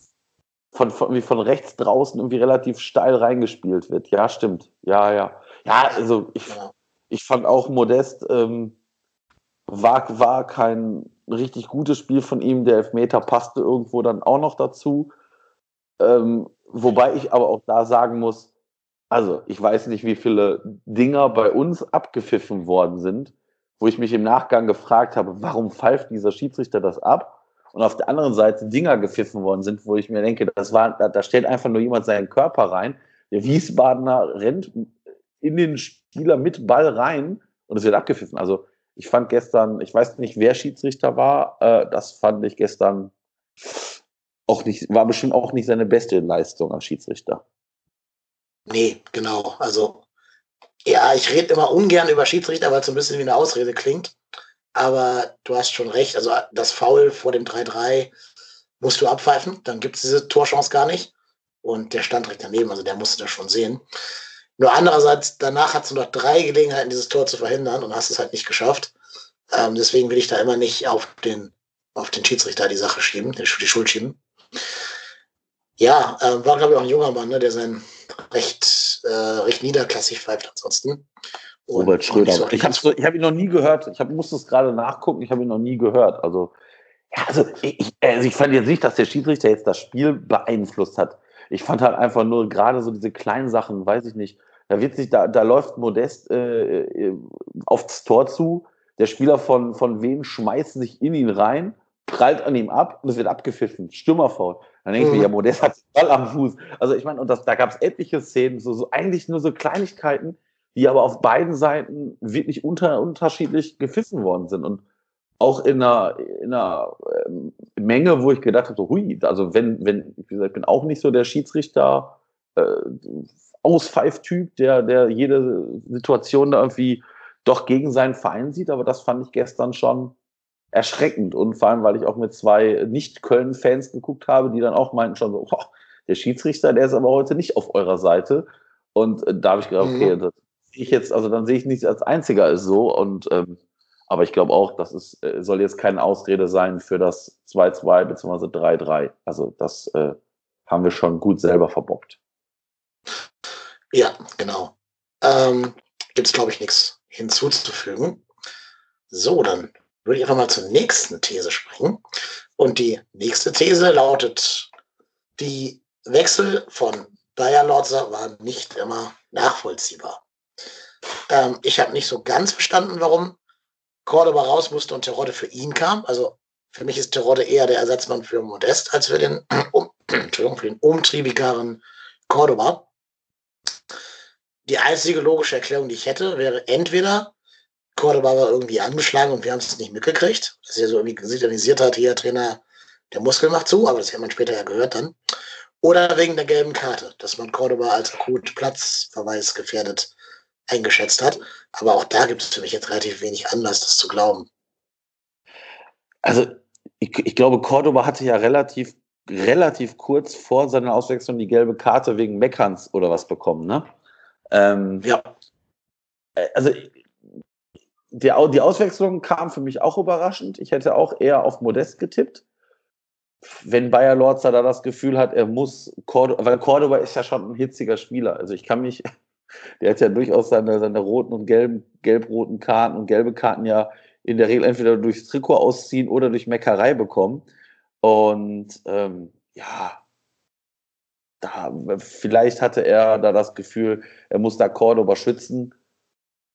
von, von, wie von rechts draußen irgendwie relativ steil reingespielt wird. Ja, stimmt. Ja, ja. Ja, also ich, ich fand auch Modest ähm, war, war kein richtig gutes Spiel von ihm. Der Elfmeter passte irgendwo dann auch noch dazu. Ähm, wobei ich aber auch da sagen muss, also ich weiß nicht, wie viele Dinger bei uns abgepfiffen worden sind, wo ich mich im Nachgang gefragt habe, warum pfeift dieser Schiedsrichter das ab? Und auf der anderen Seite Dinger gepfiffen worden sind, wo ich mir denke, das war, da, da stellt einfach nur jemand seinen Körper rein. Der Wiesbadener rennt in den Spieler mit Ball rein und es wird abgepfiffen. Also ich fand gestern, ich weiß nicht, wer Schiedsrichter war, äh, das fand ich gestern auch nicht, war bestimmt auch nicht seine beste Leistung als Schiedsrichter. Nee, genau. Also, ja, ich rede immer ungern über Schiedsrichter, weil es so ein bisschen wie eine Ausrede klingt. Aber du hast schon recht. Also, das Foul vor dem 3-3 musst du abpfeifen. Dann gibt es diese Torchance gar nicht. Und der stand direkt daneben. Also, der musste das schon sehen. Nur andererseits, danach hast du noch drei Gelegenheiten, dieses Tor zu verhindern und hast es halt nicht geschafft. Ähm, deswegen will ich da immer nicht auf den, auf den Schiedsrichter die Sache schieben, die Schuld schieben. Ja, ähm, war, glaube ich, auch ein junger Mann, ne, der sein recht, äh, recht niederklassig pfeift ansonsten. Robert Schröder. so ich habe ich hab ihn noch nie gehört. Ich hab, musste es gerade nachgucken. Ich habe ihn noch nie gehört. Also, ja, also, ich, also ich fand jetzt nicht, dass der Schiedsrichter jetzt das Spiel beeinflusst hat. Ich fand halt einfach nur gerade so diese kleinen Sachen, weiß ich nicht. Da wird sich, da, da läuft Modest äh, äh, aufs Tor zu. Der Spieler von, von Wien schmeißt sich in ihn rein, prallt an ihm ab und es wird abgepfiffen. Stürmerfaul. Dann denke ich Mhm. mir, ja, Modest hat den Ball am Fuß. Also ich meine, und das, da gab es etliche Szenen, so, so eigentlich nur so Kleinigkeiten, die aber auf beiden Seiten wirklich unter, unterschiedlich gepfiffen worden sind. Und auch in einer, in einer ähm, Menge, wo ich gedacht habe, so, hui, also wenn, wenn, wie gesagt, ich bin auch nicht so der Schiedsrichter, äh, Auspfeif-Typ, der, der jede Situation da irgendwie doch gegen seinen Verein sieht, aber das fand ich gestern schon erschreckend und vor allem, weil ich auch mit zwei Nicht-Köln-Fans geguckt habe, die dann auch meinten schon so, [laughs] "Boah, der Schiedsrichter, der ist aber heute nicht auf eurer Seite und äh, da habe ich gedacht, okay, Mhm. das ich jetzt, also dann sehe ich nicht als einziger ist so und ähm, aber ich glaube auch, das ist, äh, soll jetzt keine Ausrede sein für das 2-2 bzw. 3-3. Also das äh, haben wir schon gut selber verbockt. Ja, genau. Ähm, Gibt es, glaube ich, nichts hinzuzufügen. So, dann würde ich einfach mal zur nächsten These springen. Und die nächste These lautet, die Wechsel von Bayer Lorzer waren nicht immer nachvollziehbar. Ähm, ich habe nicht so ganz verstanden, warum Cordoba raus musste und Terodde für ihn kam. Also für mich ist Terodde eher der Ersatzmann für Modest als für den, [clears throat] um, [clears throat] Entschuldigung, für den umtriebigeren Cordoba. Die einzige logische Erklärung, die ich hätte, wäre entweder Cordoba war irgendwie angeschlagen und wir haben es nicht mitgekriegt, dass er so irgendwie signalisiert hat, hier Trainer, der Muskel macht zu, aber das hat man später ja gehört dann. Oder wegen der gelben Karte, dass man Cordoba als akut Platzverweis gefährdet eingeschätzt hat. Aber auch da gibt es für mich jetzt relativ wenig Anlass, das zu glauben. Also ich, ich glaube, Cordoba hatte ja relativ, relativ kurz vor seiner Auswechslung die gelbe Karte wegen Meckerns oder was bekommen, ne? Ähm, Ja, äh, also die, die Auswechslung kam für mich auch überraschend. Ich hätte auch eher auf Modest getippt. Wenn Bayer Lorzer da das Gefühl hat, er muss Cordoba, weil Cordoba ist ja schon ein hitziger Spieler. Also ich kann mich, der hat ja durchaus seine, seine roten und gelben, gelb-roten Karten und gelbe Karten ja in der Regel entweder durchs Trikot ausziehen oder durch Meckerei bekommen. Und ähm, ja, da, vielleicht hatte er da das Gefühl, er muss da Cordoba schützen.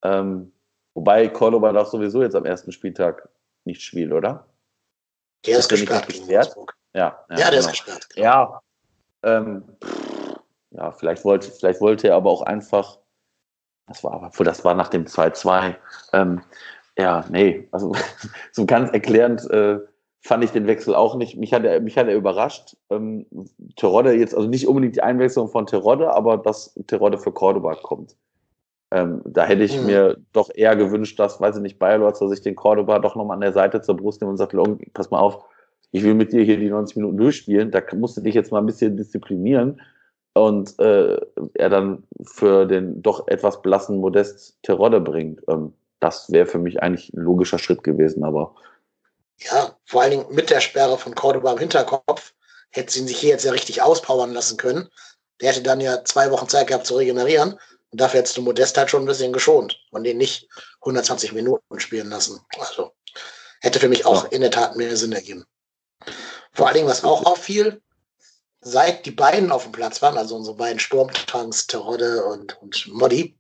Ähm, wobei Cordoba doch sowieso jetzt am ersten Spieltag nicht spielt, oder? der Ist ist gesperrt gegen? Wolfsburg. Ja, Ja, der genau. ist gesperrt. Genau. Ja, ähm, pff, ja vielleicht, wollte, vielleicht wollte er aber auch einfach, das war aber, das war nach dem 2-2, ähm, ja, nee, also [laughs] so ganz erklärend äh, fand ich den Wechsel auch nicht. Mich hat er, mich hat er überrascht. Ähm, Terodde jetzt, also nicht unbedingt die Einwechslung von Terodde, aber dass Terodde für Cordoba kommt. Ähm, da hätte ich Mhm. mir doch eher gewünscht, dass, weiß ich nicht, Bayer sich den Cordoba doch nochmal an der Seite zur Brust nimmt und sagt, "Long, pass mal auf, ich will mit dir hier die 90 Minuten durchspielen, da musst du dich jetzt mal ein bisschen disziplinieren und äh, er dann für den doch etwas blassen Modest Terodde bringt. Ähm, das wäre für mich eigentlich ein logischer Schritt gewesen, aber. Ja, vor allen Dingen mit der Sperre von Cordoba im Hinterkopf hätte sie sich hier jetzt ja richtig auspowern lassen können. Der hätte dann ja zwei Wochen Zeit gehabt zu regenerieren. Und dafür hättest du Modest halt schon ein bisschen geschont und den nicht 120 Minuten spielen lassen. Also hätte für mich auch in der Tat mehr Sinn ergeben. Vor allen Dingen, was auch auffiel, seit die beiden auf dem Platz waren, also unsere beiden Sturmtanks, Terodde und, und Modi,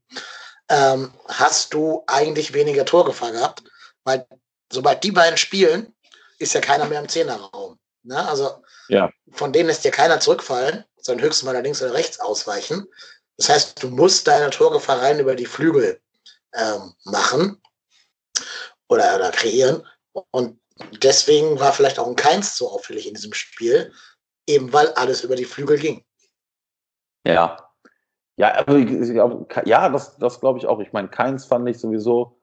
ähm, hast du eigentlich weniger Torgefahr gehabt, weil sobald die beiden spielen, ist ja keiner mehr im Zehnerraum. Ne? Also ja. von denen lässt dir keiner zurückfallen, sondern höchstens mal nach links oder rechts ausweichen. Das heißt, du musst deine Torgefahr rein über die Flügel ähm, machen oder, oder kreieren. Und deswegen war vielleicht auch ein Keins so auffällig in diesem Spiel, eben weil alles über die Flügel ging. Ja. Ja, also ja, das, das glaube ich auch. Ich meine, Keins fand ich sowieso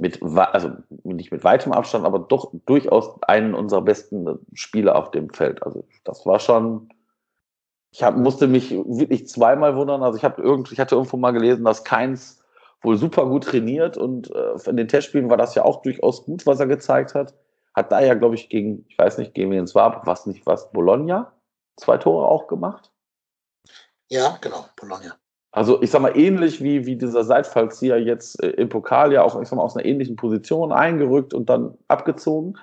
mit, also nicht mit weitem Abstand, aber doch durchaus einen unserer besten Spieler auf dem Feld. Also das war schon, ich hab, musste mich wirklich zweimal wundern. Also ich habe irgendwie, ich hatte irgendwo mal gelesen, dass Keins wohl super gut trainiert und äh, in den Testspielen war das ja auch durchaus gut, was er gezeigt hat. Hat da ja, glaube ich, gegen, ich weiß nicht, gegen wen es war, was nicht, was, Bologna, zwei Tore auch gemacht. Ja, genau, Bologna. Also ich sag mal, ähnlich wie, wie dieser Seitfallzieher jetzt äh, im Pokal ja auch, ich sag mal, aus einer ähnlichen Position eingerückt und dann abgezogen.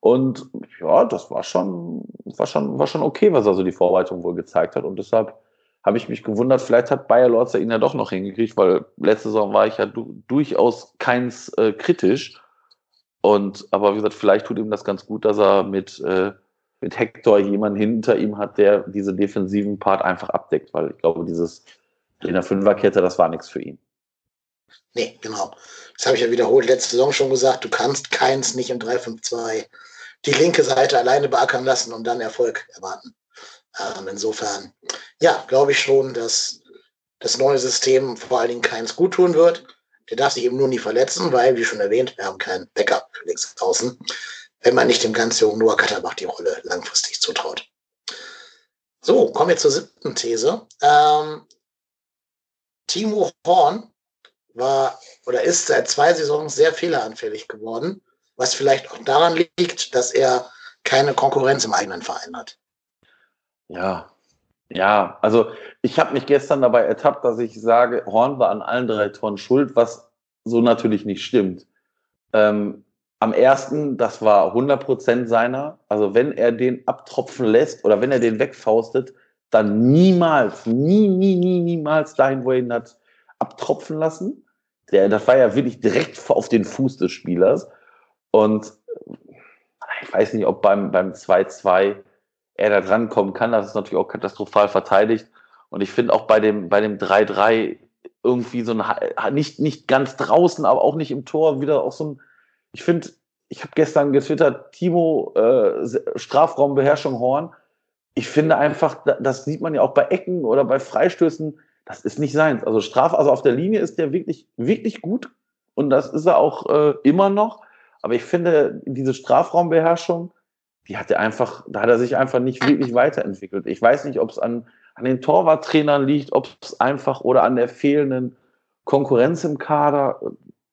Und ja, das war schon, war schon, war schon okay, was also die Vorbereitung wohl gezeigt hat. Und deshalb habe ich mich gewundert, vielleicht hat Bayer Lorzer ihn ja doch noch hingekriegt, weil letzte Saison war ich ja du durchaus keins äh, kritisch. Und aber wie gesagt, vielleicht tut ihm das ganz gut, dass er mit, äh, mit Hector jemanden hinter ihm hat, der diese defensiven Part einfach abdeckt, weil ich glaube, dieses in der Fünferkette, das war nichts für ihn. Nee, genau. Das habe ich ja wiederholt letzte Saison schon gesagt. Du kannst keins nicht im 3-5-2 die linke Seite alleine beackern lassen und dann Erfolg erwarten. Ähm, insofern, ja, glaube ich schon, dass das neue System vor allen Dingen keins gut tun wird. Der darf sich eben nur nie verletzen, weil, wie schon erwähnt, wir haben keinen Backup links außen, wenn man nicht dem ganz jungen Noah Katterbach die Rolle langfristig zutraut. So, kommen wir zur siebten These. Ähm, Timo Horn war oder ist seit zwei Saisons sehr fehleranfällig geworden, was vielleicht auch daran liegt, dass er keine Konkurrenz im eigenen Verein hat. Ja, ja, also ich habe mich gestern dabei ertappt, dass ich sage, Horn war an allen drei Toren schuld, was so natürlich nicht stimmt. Ähm, am ersten, das war 100% seiner. Also wenn er den abtropfen lässt oder wenn er den wegfaustet, dann niemals, nie, nie, nie, niemals dahin, wo er ihn hat abtropfen lassen. Der, das war ja wirklich direkt auf den Fuß des Spielers. Und ich weiß nicht, ob beim, beim 2-2 er da drankommen kann. Das ist natürlich auch katastrophal verteidigt. Und ich finde auch bei dem, bei dem 3-3 irgendwie so ein, nicht, nicht ganz draußen, aber auch nicht im Tor, wieder auch so ein, ich finde, ich habe gestern getwittert, Timo, äh, Strafraumbeherrschung Horn. Ich finde einfach, das sieht man ja auch bei Ecken oder bei Freistößen, das ist nicht seins. Also Straf, also auf der Linie ist der wirklich, wirklich gut und das ist er auch äh, immer noch. Aber ich finde, diese Strafraumbeherrschung, die hat er einfach, da hat er sich einfach nicht wirklich weiterentwickelt. Ich weiß nicht, ob es an, an den Torwarttrainern liegt, ob es einfach oder an der fehlenden Konkurrenz im Kader.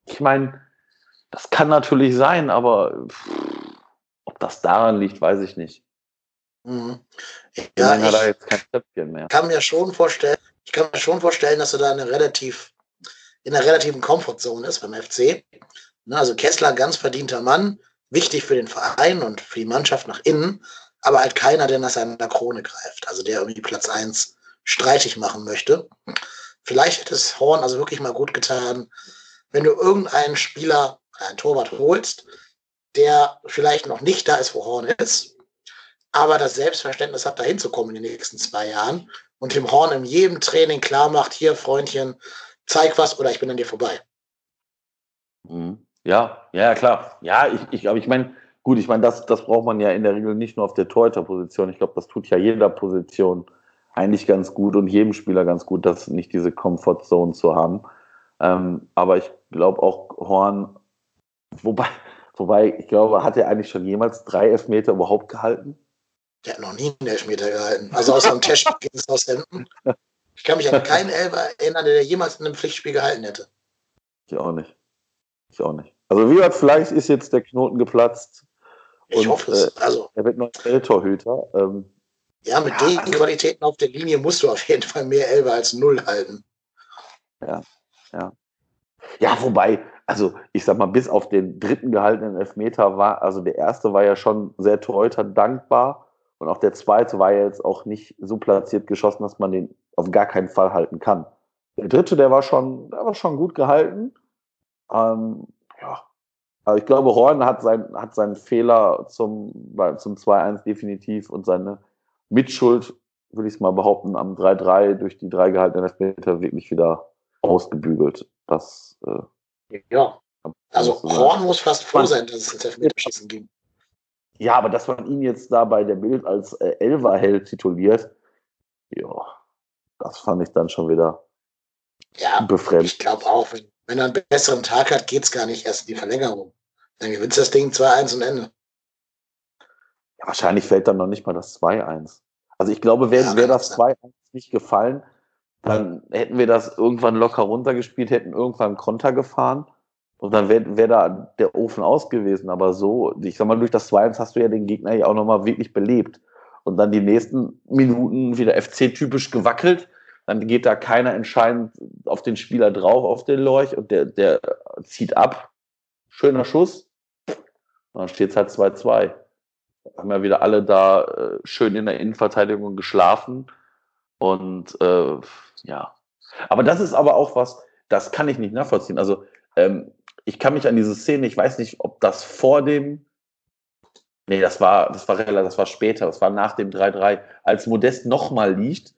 Ich meine, das kann natürlich sein, aber pff, ob das daran liegt, weiß ich nicht. Mhm. Ja, ich hat er jetzt kein Töpfchen mehr. kann mir schon vorstellen, ich kann mir schon vorstellen, dass er da eine relativ, in einer relativen Comfortzone ist beim FC. Also Kessler, ganz verdienter Mann, wichtig für den Verein und für die Mannschaft nach innen, aber halt keiner, der nach seiner Krone greift. Also der irgendwie Platz 1 streitig machen möchte. Vielleicht hätte es Horn also wirklich mal gut getan, wenn du irgendeinen Spieler, einen Torwart holst, der vielleicht noch nicht da ist, wo Horn ist, aber das Selbstverständnis hat, da hinzukommen in den nächsten zwei Jahren und dem Horn in jedem Training klar macht, hier, Freundchen, zeig was oder ich bin an dir vorbei. Mhm. Ja, ja, klar. Ja, ich, ich, aber ich meine, gut, ich meine, das, das braucht man ja in der Regel nicht nur auf der Torhüter-Position. Ich glaube, das tut ja jeder Position eigentlich ganz gut und jedem Spieler ganz gut, das nicht diese Comfort Zone zu haben. Ähm, aber ich glaube auch Horn, wobei, Wobei, ich glaube, hat er eigentlich schon jemals drei Elfmeter überhaupt gehalten? Der hat noch nie einen Elfmeter gehalten. Also außer dem Testspiel gegen Southampton. Ich kann mich an keinen Elfer erinnern, der jemals in einem Pflichtspiel gehalten hätte. Ich auch nicht. Ich auch nicht. Also wie gesagt, vielleicht ist jetzt der Knoten geplatzt. Ich und, hoffe es. Äh, also, er wird noch Torhüter. Ähm, ja, mit ja, den Qualitäten auf der Linie musst du auf jeden Fall mehr Elfer als Null halten. Ja, ja. Ja, wobei, also ich sag mal, bis auf den dritten gehaltenen Elfmeter war, also der erste war ja schon sehr Torhüter dankbar und auch der zweite war ja jetzt auch nicht so platziert geschossen, dass man den auf gar keinen Fall halten kann. Der dritte, der war schon, der war schon gut gehalten. Ähm, ja, also ich glaube, Horn hat, sein, hat seinen Fehler zum, zum 2-1 definitiv und seine Mitschuld, würde ich es mal behaupten, am 3-3 durch die drei gehaltenen Elfmeter wirklich wieder ausgebügelt. Das, äh, ja, also Horn muss fast froh sein, dass es ins Elfmeterschießen ging. Ja, aber dass man ihn jetzt da bei der Bild als äh, Elverheld tituliert, ja, das fand ich dann schon wieder ja, befremd. Ich glaube auch, wenn, wenn er einen besseren Tag hat, geht es gar nicht erst in die Verlängerung. Dann gewinnt das Ding 2-1 und Ende. Ja, wahrscheinlich fällt dann noch nicht mal das 2-1. Also ich glaube, wäre ja, wär das 2-1 nicht gefallen, dann hätten wir das irgendwann locker runtergespielt, hätten irgendwann Konter gefahren und dann wäre wär da der Ofen aus gewesen. Aber so, ich sag mal, durch das 2-1 hast du ja den Gegner ja auch nochmal wirklich belebt. Und dann die nächsten Minuten wieder FC-typisch gewackelt. Dann geht da keiner entscheidend auf den Spieler drauf, auf den Lorch und der, der zieht ab. Schöner Schuss. Und dann steht es halt 2-2. Haben ja wieder alle da äh, schön in der Innenverteidigung geschlafen. Und äh, ja. Aber das ist aber auch was, das kann ich nicht nachvollziehen. Also ähm, ich kann mich an diese Szene, ich weiß nicht, ob das vor dem, nee, das war, das war das war später, das war nach dem 3-3, als Modest nochmal liegt,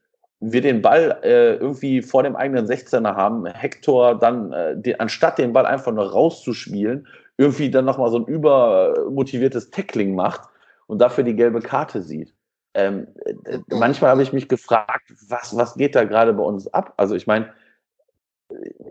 wir den Ball äh, irgendwie vor dem eigenen 16er haben, Hector dann, äh, den, anstatt den Ball einfach nur rauszuspielen, irgendwie dann nochmal so ein übermotiviertes Tackling macht und dafür die gelbe Karte sieht. Ähm, äh, manchmal habe ich mich gefragt, was, was geht da gerade bei uns ab? Also ich meine,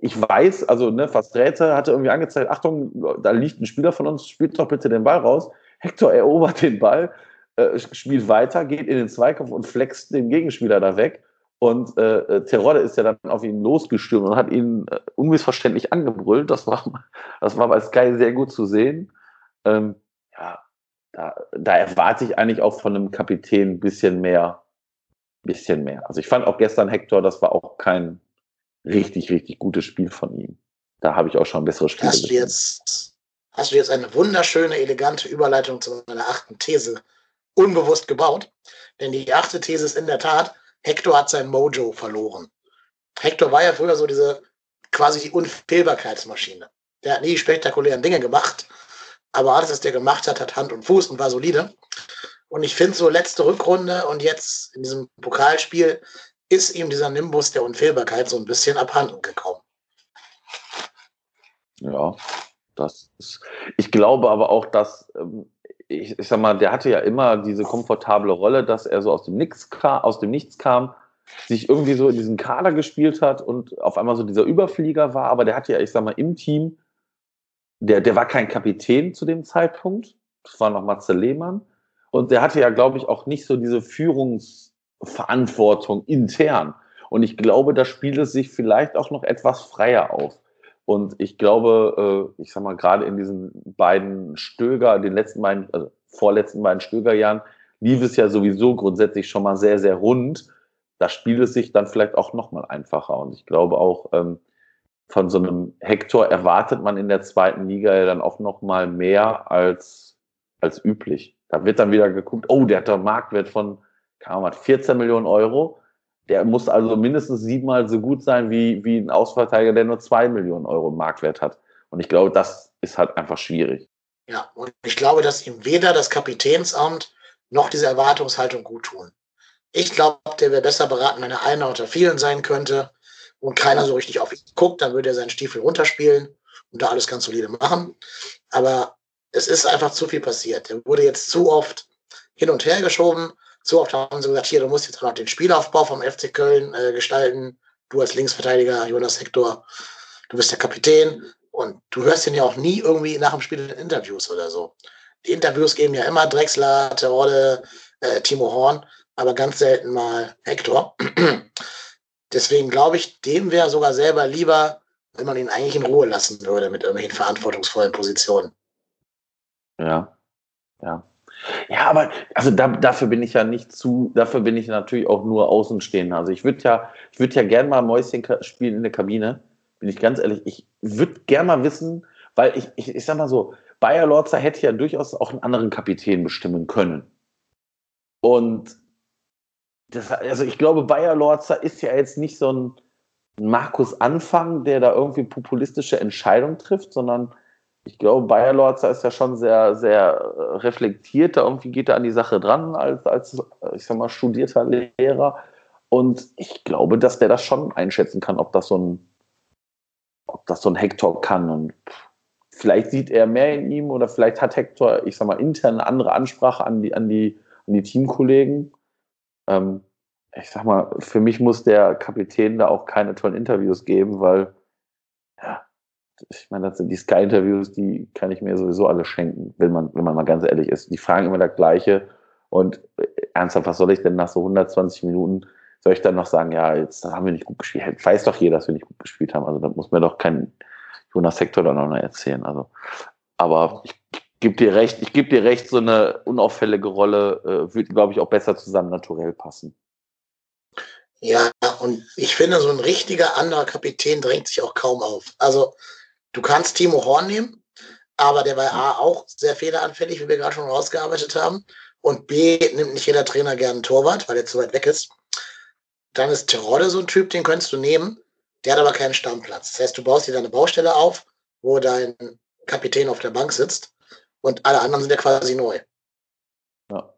ich weiß, also ne, fast Räte hatte irgendwie angezeigt, Achtung, da liegt ein Spieler von uns, spielt doch bitte den Ball raus. Hector erobert den Ball, äh, spielt weiter, geht in den Zweikampf und flext den Gegenspieler da weg. Und äh, äh Terodde ist ja dann auf ihn losgestürmt und hat ihn äh, unmissverständlich angebrüllt. Das war, das war bei Sky sehr gut zu sehen. Ähm, ja, da, da erwarte ich eigentlich auch von einem Kapitän ein bisschen mehr. Bisschen mehr. Also ich fand auch gestern Hector, das war auch kein, richtig, richtig gutes Spiel von ihm. Da habe ich auch schon bessere Spiele hast du jetzt Hast du jetzt eine wunderschöne, elegante Überleitung zu meiner achten These unbewusst gebaut? Denn die achte These ist in der Tat, Hector hat sein Mojo verloren. Hector war ja früher so diese quasi die Unfehlbarkeitsmaschine. Der hat nie spektakulären Dinge gemacht, aber alles, was der gemacht hat, hat Hand und Fuß und war solide. Und ich finde so letzte Rückrunde und jetzt in diesem Pokalspiel ist ihm dieser Nimbus der Unfehlbarkeit so ein bisschen abhanden gekommen. Ja, das ist, ich glaube aber auch, dass, ähm, ich, ich sag mal, der hatte ja immer diese komfortable Rolle, dass er so aus dem, Nix kam, aus dem Nichts kam, sich irgendwie so in diesen Kader gespielt hat und auf einmal so dieser Überflieger war, aber der hatte ja, ich sag mal, im Team, der, der war kein Kapitän zu dem Zeitpunkt, das war noch Matze Lehmann, und der hatte ja, glaube ich, auch nicht so diese Führungs- Verantwortung intern. Und ich glaube, da spielt es sich vielleicht auch noch etwas freier auf. Und ich glaube, äh, ich sag mal, gerade in diesen beiden Stöger, den letzten beiden, also vorletzten beiden Stögerjahren, lief es ja sowieso grundsätzlich schon mal sehr, sehr rund. Da spielt es sich dann vielleicht auch noch mal einfacher. Und ich glaube auch, ähm, von so einem Hector erwartet man in der zweiten Liga ja dann auch noch mal mehr als, als üblich. Da wird dann wieder geguckt, oh, der hat einen Marktwert von kam, hat 14 Millionen Euro. Der muss also mindestens siebenmal so gut sein wie, wie ein Ausverteidiger, der nur zwei Millionen Euro Marktwert hat. Und ich glaube, das ist halt einfach schwierig. Ja, und ich glaube, dass ihm weder das Kapitänsamt noch diese Erwartungshaltung gut tun. Ich glaube, der wäre besser beraten, wenn er einer unter vielen sein könnte und keiner so richtig auf ihn guckt, dann würde er seinen Stiefel runterspielen und da alles ganz solide machen. Aber es ist einfach zu viel passiert. Er wurde jetzt zu oft hin und her geschoben so oft haben sie gesagt, hier, du musst jetzt auch noch den Spielaufbau vom FC Köln äh, gestalten. Du als Linksverteidiger, Jonas Hector, du bist der Kapitän. Und du hörst ihn ja auch nie irgendwie nach dem Spiel in Interviews oder so. Die Interviews geben ja immer Drexler, Terodde, äh, Timo Horn, aber ganz selten mal Hector. [clears throat] Deswegen glaube ich, dem wäre sogar selber lieber, wenn man ihn eigentlich in Ruhe lassen würde mit irgendwelchen verantwortungsvollen Positionen. Ja, ja. Ja, aber also da, dafür bin ich ja nicht zu, dafür bin ich natürlich auch nur Außenstehender. Also ich würde ja, ich würde ja gern mal Mäuschen spielen in der Kabine, bin ich ganz ehrlich. Ich würde gern mal wissen, weil ich, ich, ich sag mal so, Bayer Lorzer hätte ja durchaus auch einen anderen Kapitän bestimmen können. Und das, also ich glaube, Bayer Lorzer ist ja jetzt nicht so ein Markus Anfang, der da irgendwie populistische Entscheidungen trifft, sondern ich glaube, Bayer Lorzer ist ja schon sehr, sehr äh, reflektiert, da irgendwie geht er an die Sache dran als, als, ich sag mal, studierter Lehrer. Und ich glaube, dass der das schon einschätzen kann, ob das so ein, ob das so ein Hector kann. Und vielleicht sieht er mehr in ihm oder vielleicht hat Hector, ich sag mal, intern eine andere Ansprache an die, an die, an die Teamkollegen. Ähm, ich sag mal, für mich muss der Kapitän da auch keine tollen Interviews geben, weil, ich meine, das die Sky-Interviews, die kann ich mir sowieso alle schenken, wenn man, wenn man mal ganz ehrlich ist. Die fragen immer das Gleiche. Und äh, ernsthaft, was soll ich denn nach so 120 Minuten, soll ich dann noch sagen, ja, jetzt haben wir nicht gut gespielt. Weiß doch jeder, dass wir nicht gut gespielt haben. Also da muss mir doch kein Jonas Sektor dann noch erzählen. Also, aber ich gebe dir recht, ich gebe dir recht, so eine unauffällige Rolle äh, würde, glaube ich, auch besser zusammen naturell passen. Ja, und ich finde, so ein richtiger anderer Kapitän drängt sich auch kaum auf. Also, du kannst Timo Horn nehmen, aber der war A auch sehr fehleranfällig, wie wir gerade schon rausgearbeitet haben. Und B nimmt nicht jeder Trainer gerne einen Torwart, weil der zu weit weg ist. Dann ist Terodde so ein Typ, den könntest du nehmen. Der hat aber keinen Stammplatz. Das heißt, du baust dir deine Baustelle auf, wo dein Kapitän auf der Bank sitzt und alle anderen sind ja quasi neu. Ja,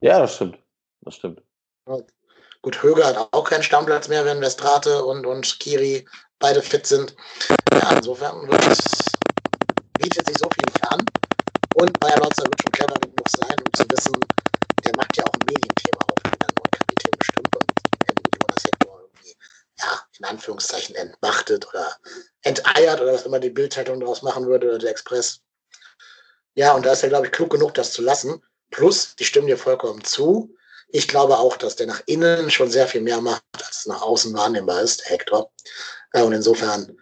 ja das stimmt. Das stimmt. Gut, Höger hat auch keinen Stammplatz mehr, wenn Westrate und, und Kiri beide fit sind. Ja, insofern es, bietet sich so viel nicht an. Und Bayer Lotzer wird schon clever genug sein, um zu wissen, der macht ja auch ein Medienthema auf, wie der neue Kapitän bestimmt und wenn Jonas Hector irgendwie, ja, in Anführungszeichen entmachtet oder enteiert oder was immer die Bildzeitung daraus machen würde oder der Express. Ja, und da ist er, glaube ich, klug genug, das zu lassen. Plus, die stimmen dir vollkommen zu ich glaube auch, dass der nach innen schon sehr viel mehr macht, als nach außen wahrnehmbar ist, Hector. Äh, und insofern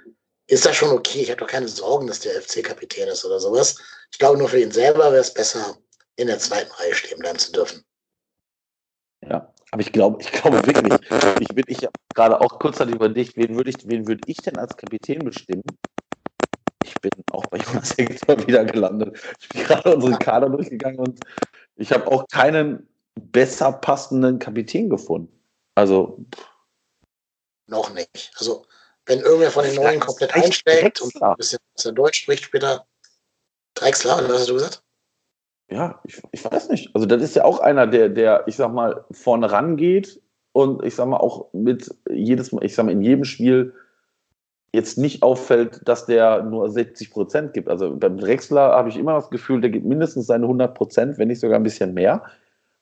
ist das schon okay. Ich habe doch keine Sorgen, dass der FC-Kapitän ist oder sowas. Ich glaube, nur für ihn selber wäre es besser, in der zweiten Reihe stehen bleiben zu dürfen. Ja, aber ich glaube, ich glaube wirklich, ich bin ich gerade auch kurzzeitig überlegt, wen würde ich, wen würde ich denn als Kapitän bestimmen? Ich bin auch bei Jonas Hector [laughs] wieder gelandet. Ich bin gerade unseren Kader durchgegangen und ich habe auch keinen besser passenden Kapitän gefunden. Also. Noch nicht. Also, wenn irgendwer von den Neuen komplett einsteigt und ein bisschen besser Deutsch spricht später, Drexler, oder was hast du gesagt? Ja, ich, ich weiß nicht. Also, das ist ja auch einer, der, der, ich sag mal, vorne rangeht und ich sag mal auch mit jedes Mal, ich sag mal, in jedem Spiel jetzt nicht auffällt, dass der nur 60 Prozent gibt. Also beim Drexler habe ich immer das Gefühl, der gibt mindestens seine 100 Prozent, wenn nicht sogar ein bisschen mehr.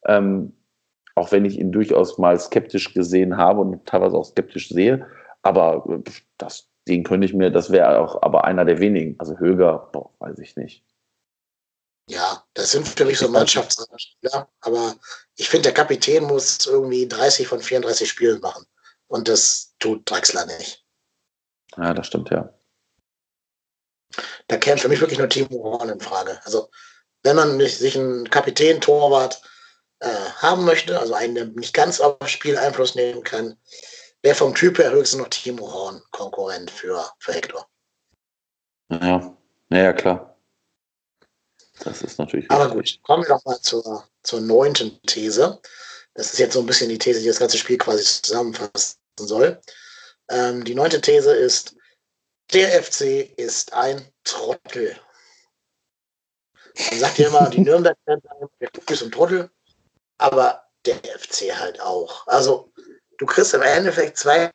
Ähm, auch wenn ich ihn durchaus mal skeptisch gesehen habe und teilweise auch skeptisch sehe. Aber äh, das, den könnte ich mir, das wäre auch aber einer der wenigen. Also Höger, boah, weiß ich nicht. Ja, das sind für mich so Mannschaftsspieler. Aber ich finde, der Kapitän muss irgendwie 30 von 34 Spielen machen. Und das tut Draxler nicht. Ja, das stimmt, ja. Da käme für mich wirklich nur Timo Horn in Frage. Also, wenn man sich einen Kapitän, Torwart, äh, haben möchte, also einen, der nicht ganz aufs Spiel Einfluss nehmen kann, wäre vom Typ her höchstens noch Timo Horn Konkurrent für, für Hector. Ja, naja, klar. Das ist natürlich. Aber gut, kommen wir doch mal zur, zur neunten These. Das ist jetzt so ein bisschen die These, die das ganze Spiel quasi zusammenfassen soll. Ähm, die neunte These ist, der FC ist ein Trottel. Man sagt ja immer, die [laughs] Nürnberg der ist ein Trottel aber der FC halt auch. Also du kriegst im Endeffekt zwei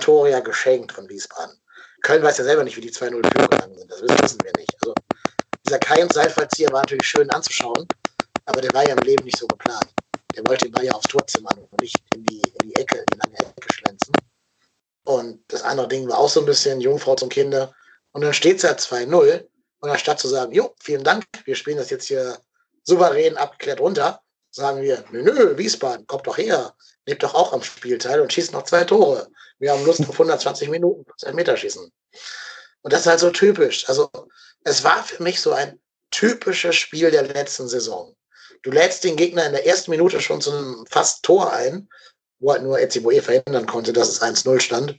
Tore ja geschenkt von Wiesbaden. Köln weiß ja selber nicht, wie die 2-0 gegangen sind. Das wissen wir nicht. Also dieser Kai- und Seilfallzieher war natürlich schön anzuschauen, aber der war ja im Leben nicht so geplant. Der wollte den Ball ja aufs Tor zimmern und nicht in die, in die Ecke, in lange Ecke schlenzen. Und das andere Ding war auch so ein bisschen Jungfrau zum Kinder. Und dann steht es ja 2-0. Und anstatt zu sagen, jo, vielen Dank, wir spielen das jetzt hier souverän abgeklärt runter, sagen wir, nö, nö, Wiesbaden, kommt doch her, nehmt doch auch am Spiel teil und schießt noch zwei Tore. Wir haben Lust auf 120 Minuten plus ein Meterschießen. Und das ist halt so typisch. Also es war für mich so ein typisches Spiel der letzten Saison. Du lädst den Gegner in der ersten Minute schon zu einem fast Tor ein, wo halt nur Eziboe verhindern konnte, dass es 1-0 stand.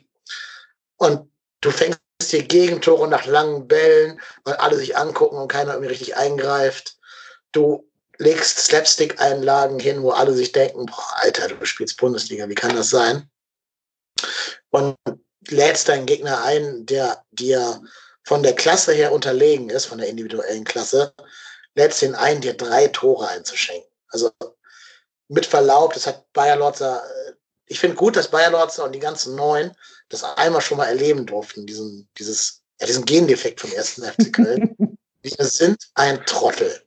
Und du fängst dir Gegentore nach langen Bällen, weil alle sich angucken und keiner irgendwie richtig eingreift. Du legst Slapstick-Einlagen hin, wo alle sich denken, boah, Alter, du spielst Bundesliga, wie kann das sein? Und lädst deinen Gegner ein, der dir von der Klasse her unterlegen ist, von der individuellen Klasse, lädst ihn ein, dir drei Tore einzuschenken. Also mit Verlaub, das hat Bayer Lorzer, äh, ich finde gut, dass Bayer Lorzer und die ganzen Neuen das einmal schon mal erleben durften, diesen, dieses, ja, diesen Gendefekt vom ersten FC Köln. [laughs] Wir sind ein Trottel.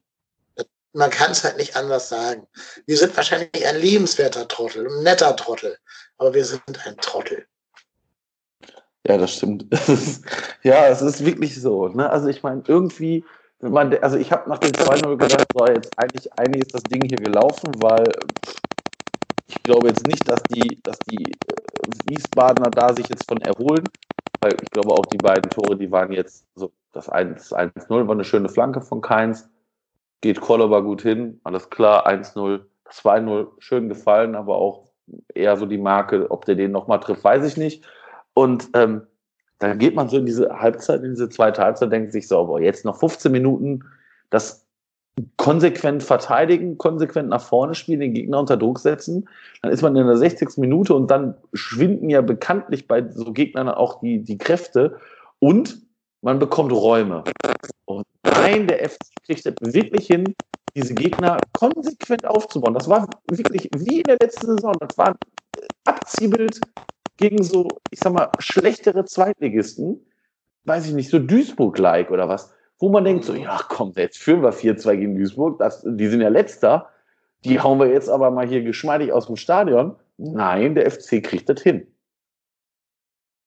Man kann es halt nicht anders sagen. Wir sind wahrscheinlich ein liebenswerter Trottel, ein netter Trottel, aber wir sind ein Trottel. Ja, das stimmt. [laughs] ja, es ist wirklich so. Ne? Also ich meine, irgendwie, wenn man, also ich habe nach dem 2-0 gedacht, so jetzt eigentlich, eigentlich ist das Ding hier gelaufen, weil ich glaube jetzt nicht, dass die, dass die äh, Wiesbadener da sich jetzt von erholen, weil ich glaube auch die beiden Tore, die waren jetzt so, das 1-0 war eine schöne Flanke von Keins, geht Kollober gut hin, alles klar, 1-0, 2-0, schön gefallen, aber auch eher so die Marke, ob der den nochmal trifft, weiß ich nicht. Und ähm, dann geht man so in diese Halbzeit, in diese zweite Halbzeit, denkt sich so, boah, jetzt noch 15 Minuten, das konsequent verteidigen, konsequent nach vorne spielen, den Gegner unter Druck setzen. Dann ist man in der 60. Minute und dann schwinden ja bekanntlich bei so Gegnern auch die, die Kräfte und man bekommt Räume. Und nein, der FC kriegt es wirklich hin, diese Gegner konsequent aufzubauen. Das war wirklich wie in der letzten Saison. Das war Abziehbild gegen so, ich sag mal, schlechtere Zweitligisten. Weiß ich nicht, so Duisburg-like oder was. Wo man denkt so, ja komm, jetzt führen wir 4-2 gegen Duisburg. Das, die sind ja letzter. Die hauen wir jetzt aber mal hier geschmeidig aus dem Stadion. Nein, der FC kriegt das hin.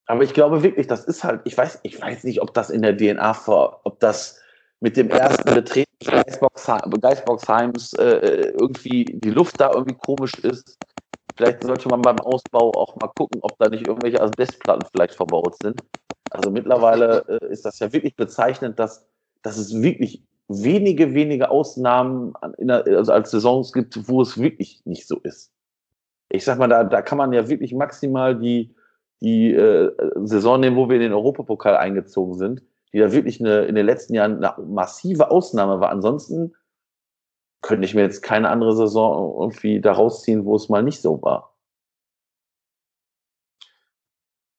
Aber ich glaube wirklich, das ist halt, ich weiß, ich weiß nicht, ob das in der DNA vor, ob das mit dem ersten Betreten Geistboxheims äh, irgendwie die Luft da irgendwie komisch ist. Vielleicht sollte man beim Ausbau auch mal gucken, ob da nicht irgendwelche Asbestplatten vielleicht verbaut sind. Also mittlerweile äh, ist das ja wirklich bezeichnend, dass, dass es wirklich wenige, wenige Ausnahmen der, also als Saisons gibt, wo es wirklich nicht so ist. Ich sag mal, da, da kann man ja wirklich maximal die, die äh, Saison nehmen, wo wir in den Europapokal eingezogen sind, die da wirklich eine, in den letzten Jahren eine massive Ausnahme war. Ansonsten könnte ich mir jetzt keine andere Saison irgendwie da rausziehen, wo es mal nicht so war.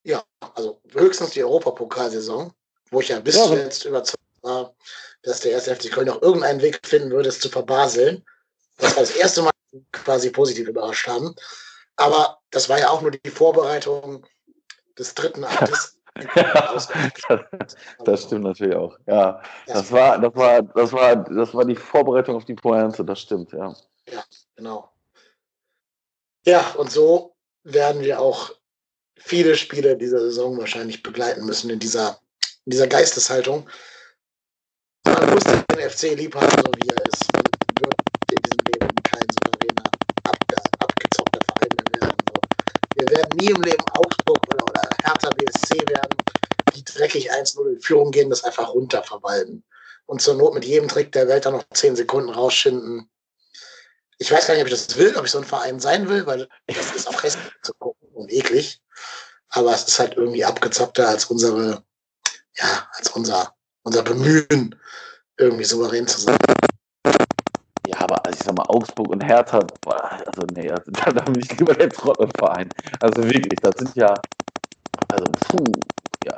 Ja, also höchstens die Europapokalsaison, wo ich ja bis ja, zuletzt überzeugt war, dass der erste FC Köln noch irgendeinen Weg finden würde, es zu verbaseln. Das war das erste Mal quasi positiv überrascht haben. Aber das war ja auch nur die Vorbereitung des dritten [laughs] Aktes. das, das stimmt natürlich auch. Ja, das war, das war, das war, das war die Vorbereitung auf die Pointe. Das stimmt, ja. Ja, genau. Ja, und so werden wir auch viele Spiele dieser Saison wahrscheinlich begleiten müssen in dieser, in dieser Geisteshaltung. Man muss den FC lieb haben, so wie er ist. Man wird in diesem Leben kein souveräner, abge, abgezockter Verein mehr werden. Wir werden nie im Leben Augsburg oder, oder Hertha BSC werden, die dreckig 1-0 in Führung gehen, das einfach runterverwalten. Und zur Not mit jedem Trick der Welt dann noch 10 Sekunden rausschinden. Ich weiß gar nicht, ob ich das will, ob ich so ein Verein sein will, weil das ist auch hässlich zu gucken und eklig. Aber es ist halt irgendwie abgezockter als unsere, ja, als unser, unser Bemühen, irgendwie souverän zu sein. Ja, aber also ich sag mal, Augsburg und Hertha, also nee, also, da, da bin ich lieber der Trottelverein. Also wirklich, das sind ja, also puh, ja,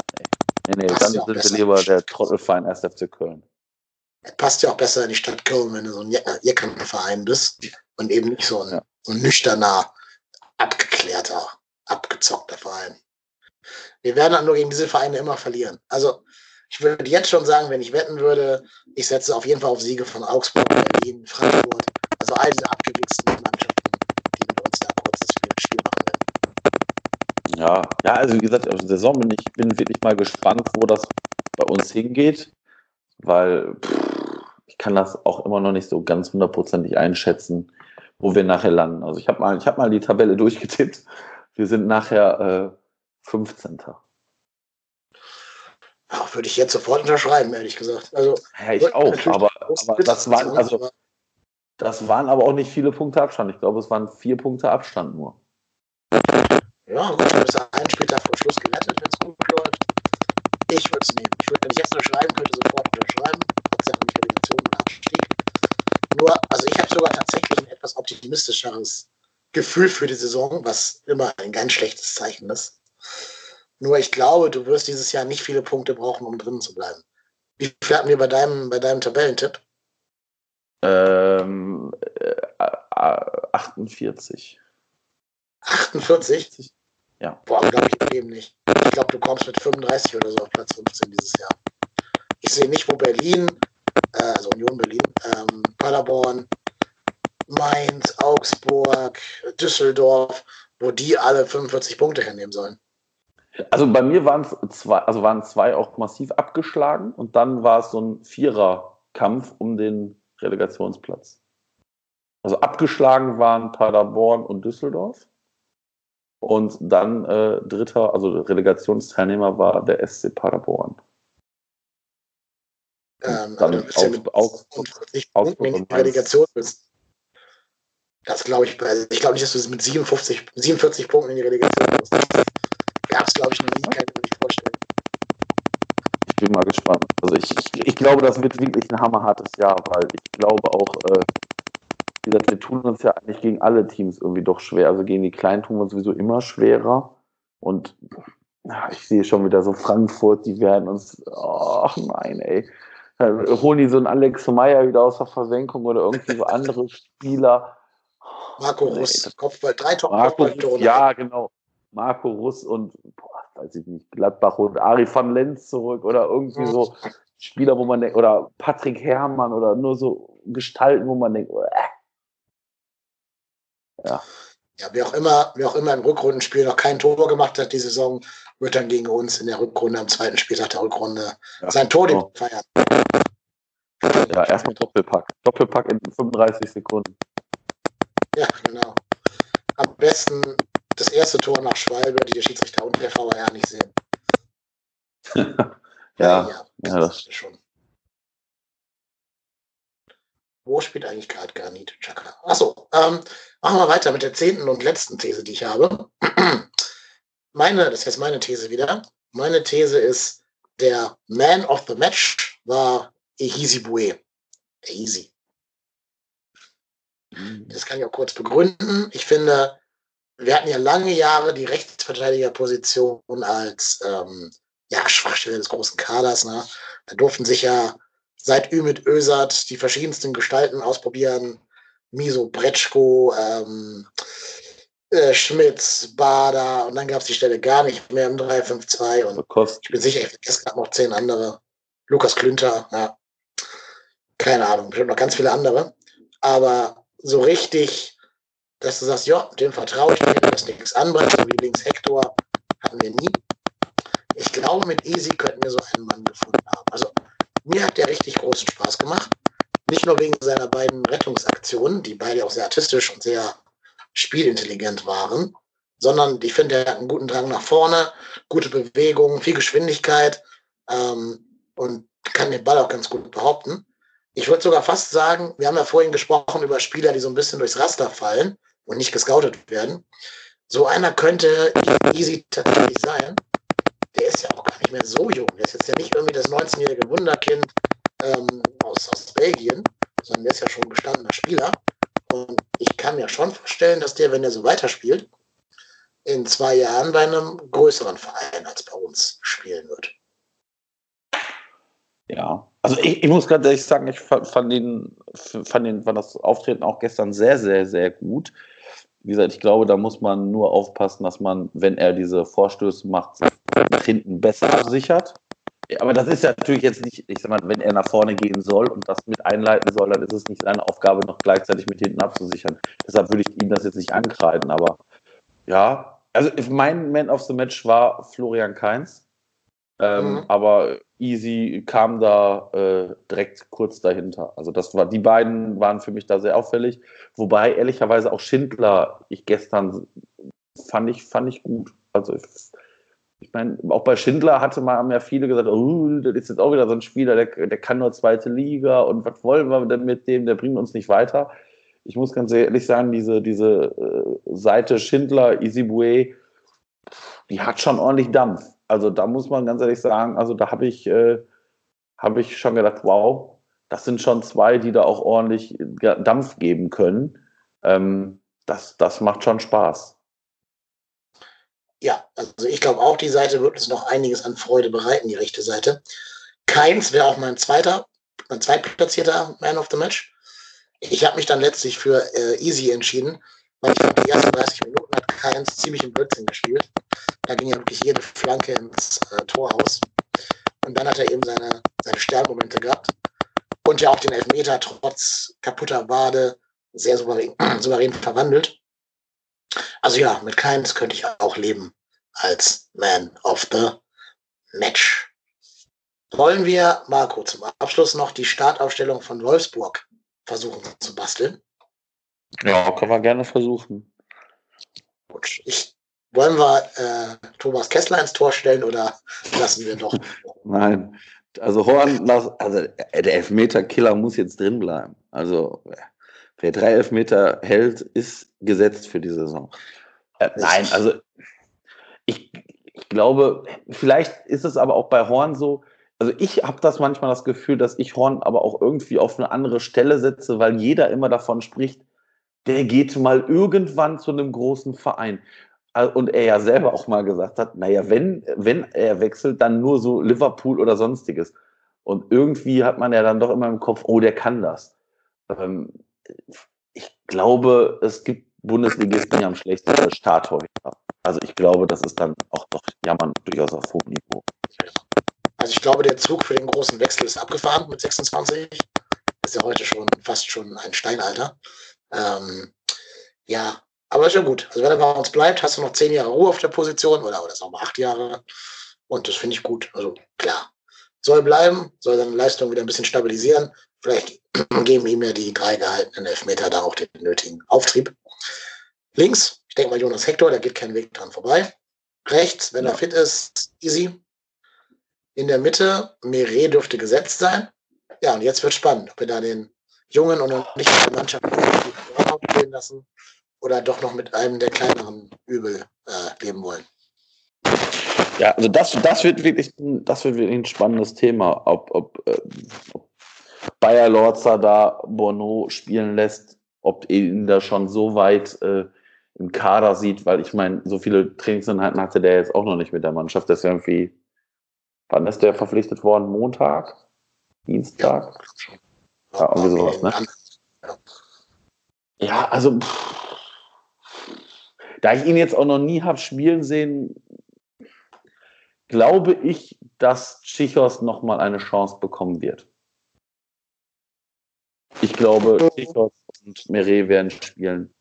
nee. Nee, dann sind wir lieber der Trottelverein 1. FC Köln. Passt ja auch besser in die Stadt Köln, wenn du so ein Jeckernverein bist und eben nicht so ein, ja. so ein nüchterner, abgeklärter, abgezockter Verein. Wir werden nur gegen diese Vereine immer verlieren. Also ich würde jetzt schon sagen, wenn ich wetten würde, ich setze auf jeden Fall auf Siege von Augsburg, Berlin, Frankfurt. Also all diese abgewichsten Mannschaften, Ja, ja, also wie gesagt, auf der Saison bin ich bin wirklich mal gespannt, wo das, bei uns hingeht, weil pff, ich kann das auch immer noch nicht so ganz hundertprozentig einschätzen, wo wir nachher landen. Also ich habe mal, hab mal die Tabelle [laughs] durchgetippt. Wir sind nachher äh, 15. Ja, würde ich jetzt sofort unterschreiben, ehrlich gesagt. Also, ja, ich auch, aber, aber das waren, also, das waren aber auch nicht viele Punkte Abstand. Ich glaube, es waren vier Punkte Abstand nur. Ja, gut, du bist einen Spieltag vor Schluss gerettet, wenn es gut läuft. Ich würde es nehmen. Ich würde, wenn ich jetzt unterschreiben könnte, sofort unterschreiben. Hauptsache nicht Relegation oder Abstieg. Nur, also ich habe sogar tatsächlich ein etwas optimistischeres Gefühl für die Saison, was immer ein ganz schlechtes Zeichen ist. Nur ich glaube, du wirst dieses Jahr nicht viele Punkte brauchen, um drin zu bleiben. Wie viel hatten wir bei deinem, bei deinem Tabellentipp? Ähm, äh, 48. 48? Ja. Boah, glaube ich eben nicht. Ich glaube, du kommst mit 35 oder so auf Platz 15 dieses Jahr. Ich sehe nicht, wo Berlin, äh, also Union Berlin, ähm, Paderborn, Mainz, Augsburg, Düsseldorf, wo die alle 45 Punkte hernehmen sollen. Also bei mir waren es zwei, also waren zwei auch massiv abgeschlagen und dann war es so ein Viererkampf um den Relegationsplatz. Also abgeschlagen waren Paderborn und Düsseldorf. Und dann äh, dritter, also Relegationsteilnehmer war der SC Paderborn. Ähm, dann ja mit Augsburg, Punkten in die Relegation bist. Das glaube ich, also ich glaube nicht, dass du mit 57, 47 Punkten in die Relegation bist. Gab es, glaube ich, noch nie, kann ich mir nicht vorstellen. Ich bin mal gespannt. Also ich, ich, ich glaube, das wird wirklich ein hammerhartes Jahr, weil ich glaube auch, äh, wie gesagt, wir tun uns ja eigentlich gegen alle Teams irgendwie doch schwer. Also gegen die Kleinen tun wir uns sowieso immer schwerer. Und ich sehe schon wieder so Frankfurt, die werden uns, ach nein, ey. Dann holen die so einen Alex Meyer wieder aus der Versenkung oder irgendwie so andere Spieler. Marco Russ, Kopfball, drei Top-Kopfballtore. Ja, genau. Marco Russ und, boah, weiß ich nicht, Gladbach und Ari van Lenz zurück oder irgendwie so Spieler, wo man denkt, oder Patrick Herrmann oder nur so Gestalten, wo man denkt, äh, ja. Ja, wer auch immer, wer auch immer im Rückrundenspiel noch kein Tor gemacht hat die Saison, wird dann gegen uns in der Rückrunde am zweiten Spieltag der Rückrunde ja, sein Tor genau. feiern. Ja, erstmal Doppelpack. Doppelpack in 35 Sekunden. Ja, genau. Am besten das erste Tor nach Schwalbe, die der Schiedsrichter und der VAR nicht sehen. [laughs] ja, ja, ja, das, ja, das ist schon. Wo spielt eigentlich gerade Granit Chaka? Achso, ähm, machen wir weiter mit der zehnten und letzten These, die ich habe. [clears throat] Meine, das ist jetzt meine These wieder. Meine These ist, der Man of the Match war Ehisi Bue. Ehisi. Mhm. Das kann ich auch kurz begründen. Ich finde, wir hatten ja lange Jahre die Rechtsverteidigerposition als ähm, ja, Schwachstelle des großen Kaders. Ne? Da durften sich ja seit Ümit Ösat die verschiedensten Gestalten ausprobieren. Miso Bretschko, ähm, äh, Schmitz, Bader und dann gab es die Stelle gar nicht mehr im 3-5-2 und ich bin sicher, ich vergesse gerade noch zehn andere. Lukas Klünter, ja. Keine Ahnung, bestimmt noch ganz viele andere. Aber so richtig, dass du sagst, ja, dem vertraue ich, mir, dass nichts anbringt, so wie links Hector, hatten wir nie. Ich glaube, mit Easy könnten wir so einen Mann gefunden haben. Also mir hat der richtig großen Spaß gemacht. Nicht nur wegen seiner beiden Rettungsaktionen, die beide auch sehr artistisch und sehr spielintelligent waren, sondern ich finde, er hat einen guten Drang nach vorne, gute Bewegung, viel Geschwindigkeit ähm, und kann den Ball auch ganz gut behaupten. Ich würde sogar fast sagen, wir haben ja vorhin gesprochen über Spieler, die so ein bisschen durchs Raster fallen und nicht gescoutet werden. So einer könnte easy tatsächlich sein der ist ja auch gar nicht mehr so jung. Der ist jetzt ja nicht irgendwie das 19-jährige Wunderkind ähm, aus, aus Belgien, sondern der ist ja schon gestandener Spieler. Und ich kann mir schon vorstellen, dass der, wenn er so weiterspielt, in zwei Jahren bei einem größeren Verein als bei uns spielen wird. Ja, also ich, ich muss gerade ehrlich sagen, ich fand, den, fand, den, fand das Auftreten auch gestern sehr, sehr, sehr gut. Wie gesagt, ich glaube, da muss man nur aufpassen, dass man, wenn er diese Vorstöße macht, nach hinten besser absichert. Aber das ist ja natürlich jetzt nicht, ich sag mal, wenn er nach vorne gehen soll und das mit einleiten soll, dann ist es nicht seine Aufgabe, noch gleichzeitig mit hinten abzusichern. Deshalb würde ich ihm das jetzt nicht ankreiden. Aber ja, also mein Man of the Match war Florian Kainz. Ähm, mhm. Aber Easy kam da äh, direkt kurz dahinter. Also das war, die beiden waren für mich da sehr auffällig. Wobei ehrlicherweise auch Schindler, ich gestern fand ich, fand ich gut. Also ich, ich meine, auch bei Schindler hatte man haben ja viele gesagt, oh, das ist jetzt auch wieder so ein Spieler, der, der kann nur zweite Liga und was wollen wir denn mit dem, der bringt uns nicht weiter. Ich muss ganz ehrlich sagen, diese, diese äh, Seite Schindler, Isibue, die hat schon ordentlich Dampf. Also da muss man ganz ehrlich sagen, also da habe ich, äh, hab ich schon gedacht, wow, das sind schon zwei, die da auch ordentlich Dampf geben können. Ähm, das, das macht schon Spaß. Ja, also ich glaube auch, die Seite wird uns noch einiges an Freude bereiten, die rechte Seite. Keins wäre auch mein zweiter, mein zweitplatzierter Man of the Match. Ich habe mich dann letztlich für äh, Easy entschieden, weil ich glaube, die ersten 30 Minuten hat Keins ziemlich im Blödsinn gespielt. Da ging ja wirklich jede Flanke ins äh, Torhaus. Und dann hat er eben seine, seine Sternmomente gehabt. Und ja auch den Elfmeter trotz kaputter Wade sehr souverän, [clears throat] souverän verwandelt. Also ja, mit Keins könnte ich auch leben als Man of the Match. Wollen wir, Marco, zum Abschluss noch die Startaufstellung von Wolfsburg versuchen zu basteln? Ja, können wir gerne versuchen. Gut, ich wollen wir äh, Thomas Kessler ins Tor stellen oder lassen wir doch? [laughs] Nein, also Horn, also der Elfmeter-Killer muss jetzt drin bleiben. Also wer drei Elfmeter hält, ist gesetzt für die Saison. Äh, nein, also ich, ich glaube, vielleicht ist es aber auch bei Horn so, also ich habe das manchmal das Gefühl, dass ich Horn aber auch irgendwie auf eine andere Stelle setze, weil jeder immer davon spricht, der geht mal irgendwann zu einem großen Verein und er ja selber auch mal gesagt hat, naja, wenn, wenn er wechselt, dann nur so Liverpool oder sonstiges. Und irgendwie hat man ja dann doch immer im Kopf, oh, der kann das. Ähm, ich glaube, es gibt Bundesligisten, die am schlechtesten Start heute Also ich glaube, das ist dann auch doch jammern durchaus auf hohem Niveau. Also ich glaube, der Zug für den großen Wechsel ist abgefahren mit 26. Das ist ja heute schon fast schon ein Steinalter. Ähm, ja, aber ist ja gut. Also wenn er bei uns bleibt, hast du noch zehn Jahre Ruhe auf der Position oder, oder sagen wir acht Jahre. Und das finde ich gut. Also klar. Soll bleiben, soll seine Leistung wieder ein bisschen stabilisieren. Vielleicht [clears throat] geben ihm ja die drei gehaltenen Elfmeter da auch den nötigen Auftrieb. Links, ich denke mal Jonas Hector, da geht kein Weg dran vorbei. Rechts, wenn er fit ist, easy. In der Mitte, Meret dürfte gesetzt sein. Ja, und jetzt wird spannend, ob wir da den jungen und nicht der Mannschaft lassen oder doch noch mit einem der kleineren Übel äh, leben wollen. Ja, also das, das wird wirklich, das wird wirklich ein spannendes Thema, ob, ob, äh, ob Bayer Lorzer da Bono spielen lässt, ob ihn da schon so weit äh, im Kader sieht, weil ich meine, so viele Trainingseinheiten hatte der jetzt auch noch nicht mit der Mannschaft. Das ist irgendwie, wann ist der verpflichtet worden? Montag? Dienstag? Ja, irgendwie sowas, ne? Ja, also pff, da ich ihn jetzt auch noch nie habe spielen sehen, glaube ich, dass Chichos nochmal eine Chance bekommen wird. Ich glaube, Chichos und Meret werden spielen.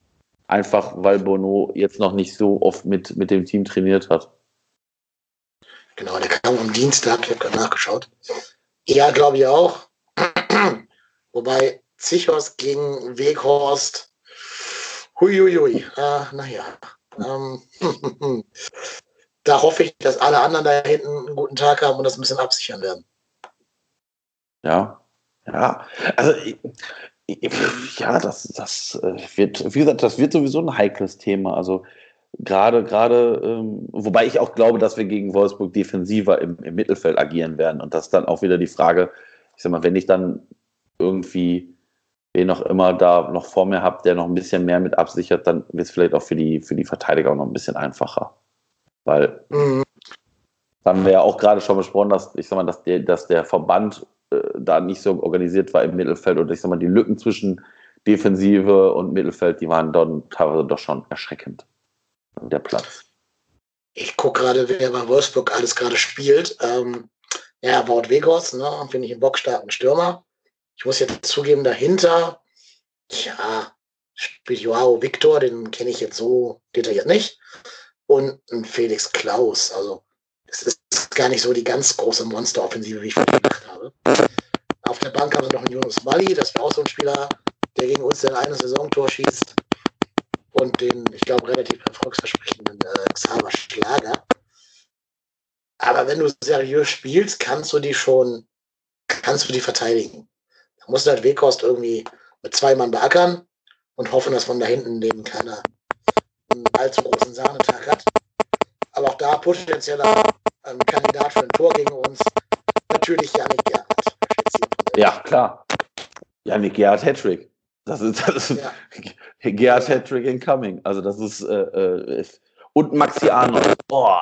Einfach weil Bono jetzt noch nicht so oft mit, mit dem Team trainiert hat. Genau, der kam am Dienstag, ich habe gerade nachgeschaut. Ja, glaube ich auch. [clears throat] Wobei Zichos gegen Weghorst Huiuiui, äh, naja. Ähm, [laughs] da hoffe ich, dass alle anderen da hinten einen guten Tag haben und das ein bisschen absichern werden. Ja, ja. Also, ja, das, das äh, wird, wie gesagt, das wird sowieso ein heikles Thema. Also, gerade, gerade, ähm, wobei ich auch glaube, dass wir gegen Wolfsburg defensiver im, im Mittelfeld agieren werden und das ist dann auch wieder die Frage, ich sag mal, wenn ich dann irgendwie wen auch immer da noch vor mir habt, der noch ein bisschen mehr mit absichert, dann wird es vielleicht auch für die, für die Verteidiger auch noch ein bisschen einfacher. Weil mhm. haben wir ja auch gerade schon besprochen, dass ich sag mal, dass der, dass der Verband äh, da nicht so organisiert war im Mittelfeld und ich sag mal, die Lücken zwischen Defensive und Mittelfeld, die waren dann teilweise doch schon erschreckend. Der Platz. Ich gucke gerade, wer bei Wolfsburg alles gerade spielt. Ähm, ja, Wout Wegos, ne, finde ich einen bockstarken Stürmer. Ich muss jetzt zugeben, dahinter, ja, spielt Joao Victor, den kenne ich jetzt so detailliert nicht. Und ein Felix Klaus. Also es ist gar nicht so die ganz große Monsteroffensive, wie ich vorhin gedacht habe. Auf der Bank haben wir noch einen Jonas Mali, das wäre auch so ein Spieler, der gegen uns sein eines Saisontor schießt. Und den, ich glaube, relativ erfolgsversprechenden äh, Xaver Schlager. Aber wenn du seriös spielst, kannst du die schon, kannst du die verteidigen. Da musst du halt Weghorst irgendwie mit zwei Mann beackern und hoffen, dass von da hinten neben keiner einen allzu großen Sahnetag hat. Aber auch da potenzieller ähm, Kandidat für ein Tor gegen uns natürlich Janik Gerhardt. Ja, klar. Janik Gerhardt Hattrick. Das ist, das ist ja. Gerhard ja. Hattrick incoming. Also das ist äh, äh, und Maxi Arnold. Boah.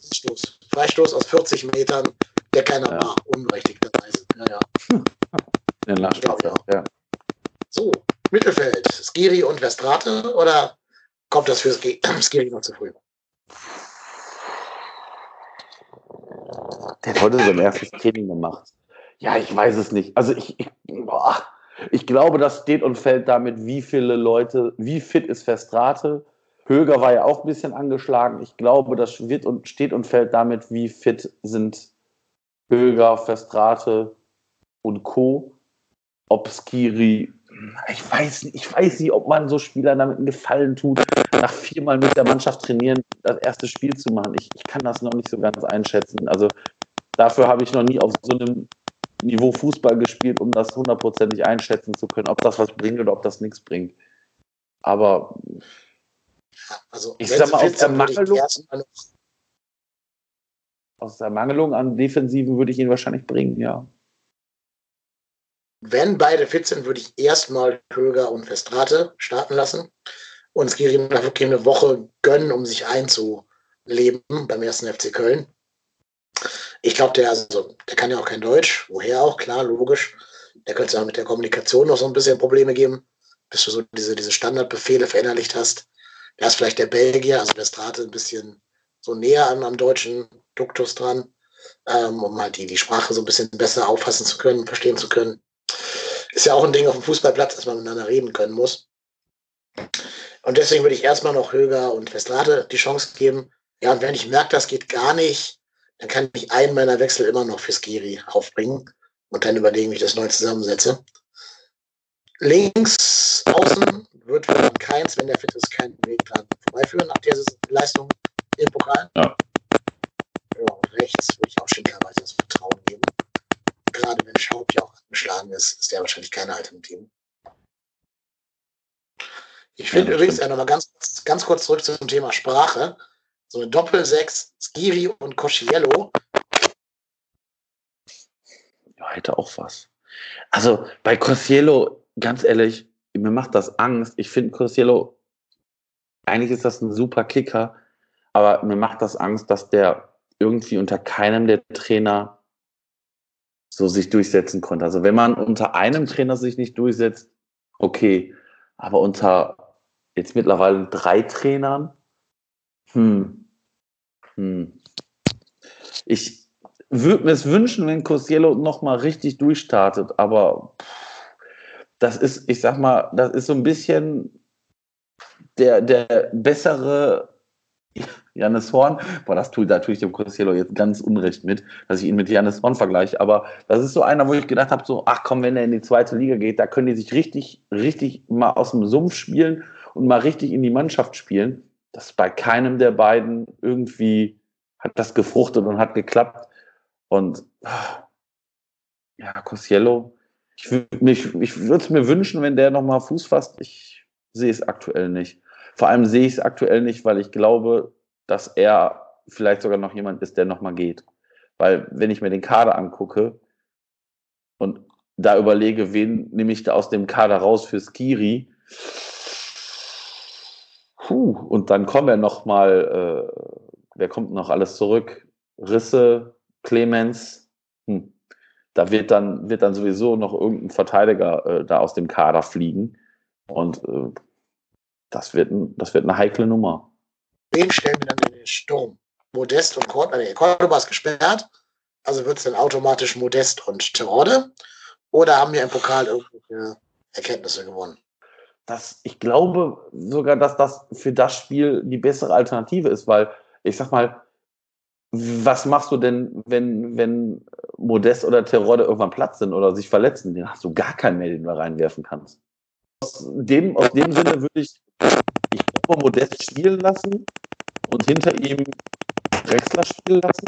Freistoß. Freistoß aus 40 Metern, der keiner ja. war, unberechtigterweise. Ja, ja. [laughs] Den Nachstoß, ja. ja. So, Mittelfeld. Skiri und Westrate oder kommt das für [clears throat] Skiri noch zu früh? Der hat heute sein erstes Training gemacht. Ja, ich weiß es nicht. Also ich, ich, boah, ich glaube, das steht und fällt damit, wie viele Leute, wie fit ist Verstrate. Höger war ja auch ein bisschen angeschlagen. Ich glaube, das wird und steht und fällt damit, wie fit sind Höger, Verstrate und Co. Ob Skiri, ich weiß nicht, ich weiß nicht, ob man so Spielern damit einen Gefallen tut, nach viermal mit der Mannschaft trainieren, das erste Spiel zu machen. Ich, ich kann das noch nicht so ganz einschätzen. Also dafür habe ich noch nie auf so einem Niveau Fußball gespielt, um das hundertprozentig einschätzen zu können, ob das was bringt oder ob das nichts bringt. Aber also, ich sag mal, aus der, Mangelung, aus der Mangelung an Defensiven würde ich ihn wahrscheinlich bringen, ja. Wenn beide fit sind, würde ich erstmal Höger und Festrate starten lassen und Skiri wirklich eine Woche gönnen, um sich einzuleben beim ersten FC Köln. Ich glaube, der, also, der kann ja auch kein Deutsch. Woher auch, klar, logisch. Der könnte es auch mit der Kommunikation noch so ein bisschen Probleme geben, bis du so diese, diese Standardbefehle verinnerlicht hast. Da ist vielleicht der Belgier, also der ein bisschen so näher an, am deutschen Duktus dran, ähm, um halt die, die Sprache so ein bisschen besser auffassen zu können, verstehen zu können. Ist ja auch ein Ding auf dem Fußballplatz, dass man miteinander reden können muss. Und deswegen würde ich erstmal noch Höger und Westrate die Chance geben. Ja, und wenn ich merke, das geht gar nicht, dann kann ich einen meiner Wechsel immer noch für Skiri aufbringen und dann überlegen, wie ich das neu zusammensetze. Links außen wird für keins, wenn der fit ist, keinen Weg dran vorbeiführen nach dieser Leistung im Pokal. Ja. ja rechts würde ich auch Schinkerweise das Vertrauen geben. Gerade wenn Schaub ja auch angeschlagen ist, ist der wahrscheinlich keine Alternative. Ich finde ja, übrigens, ja, nochmal ganz, ganz kurz zurück zum Thema Sprache so eine Doppel-6, Skiri und Cosciello. Ja, hätte auch was. Also bei Cosciello, ganz ehrlich, mir macht das Angst. Ich finde Cosciello, eigentlich ist das ein super Kicker, aber mir macht das Angst, dass der irgendwie unter keinem der Trainer so sich durchsetzen konnte. Also wenn man unter einem Trainer sich nicht durchsetzt, okay, aber unter jetzt mittlerweile drei Trainern, hm. Hm. Ich würde mir es wünschen, wenn Cosiello nochmal richtig durchstartet, aber das ist, ich sag mal, das ist so ein bisschen der, der bessere Janis Horn. Boah, das tue, da tue ich dem Cosiello jetzt ganz unrecht mit, dass ich ihn mit Janis Horn vergleiche. Aber das ist so einer, wo ich gedacht habe, so, ach komm, wenn er in die zweite Liga geht, da können die sich richtig, richtig mal aus dem Sumpf spielen und mal richtig in die Mannschaft spielen das bei keinem der beiden irgendwie hat das gefruchtet und hat geklappt. Und ja, Cosiello, ich würde es mir wünschen, wenn der nochmal Fuß fasst. Ich sehe es aktuell nicht. Vor allem sehe ich es aktuell nicht, weil ich glaube, dass er vielleicht sogar noch jemand ist, der nochmal geht. Weil wenn ich mir den Kader angucke und da überlege, wen nehme ich da aus dem Kader raus für Skiri, Puh, und dann kommen wir noch mal, äh, wer kommt noch alles zurück? Risse, Clemens, hm. da wird dann, wird dann sowieso noch irgendein Verteidiger äh, da aus dem Kader fliegen. Und äh, das, wird das wird eine heikle Nummer. Wen stellen wir dann in den Sturm? Modest und Cordoba. Nee, Cordoba ist gesperrt, also wird es dann automatisch Modest und Terode? Oder haben wir im Pokal irgendwelche Erkenntnisse gewonnen? dass ich glaube sogar, dass das für das Spiel die bessere Alternative ist, weil ich sag mal, was machst du denn, wenn, wenn Modest oder Terodde irgendwann Platz sind oder sich verletzen? Den hast du gar keinen mehr, den du reinwerfen kannst. Aus dem, aus dem Sinne würde ich, ich glaube, Modest spielen lassen und hinter ihm Drexler spielen lassen,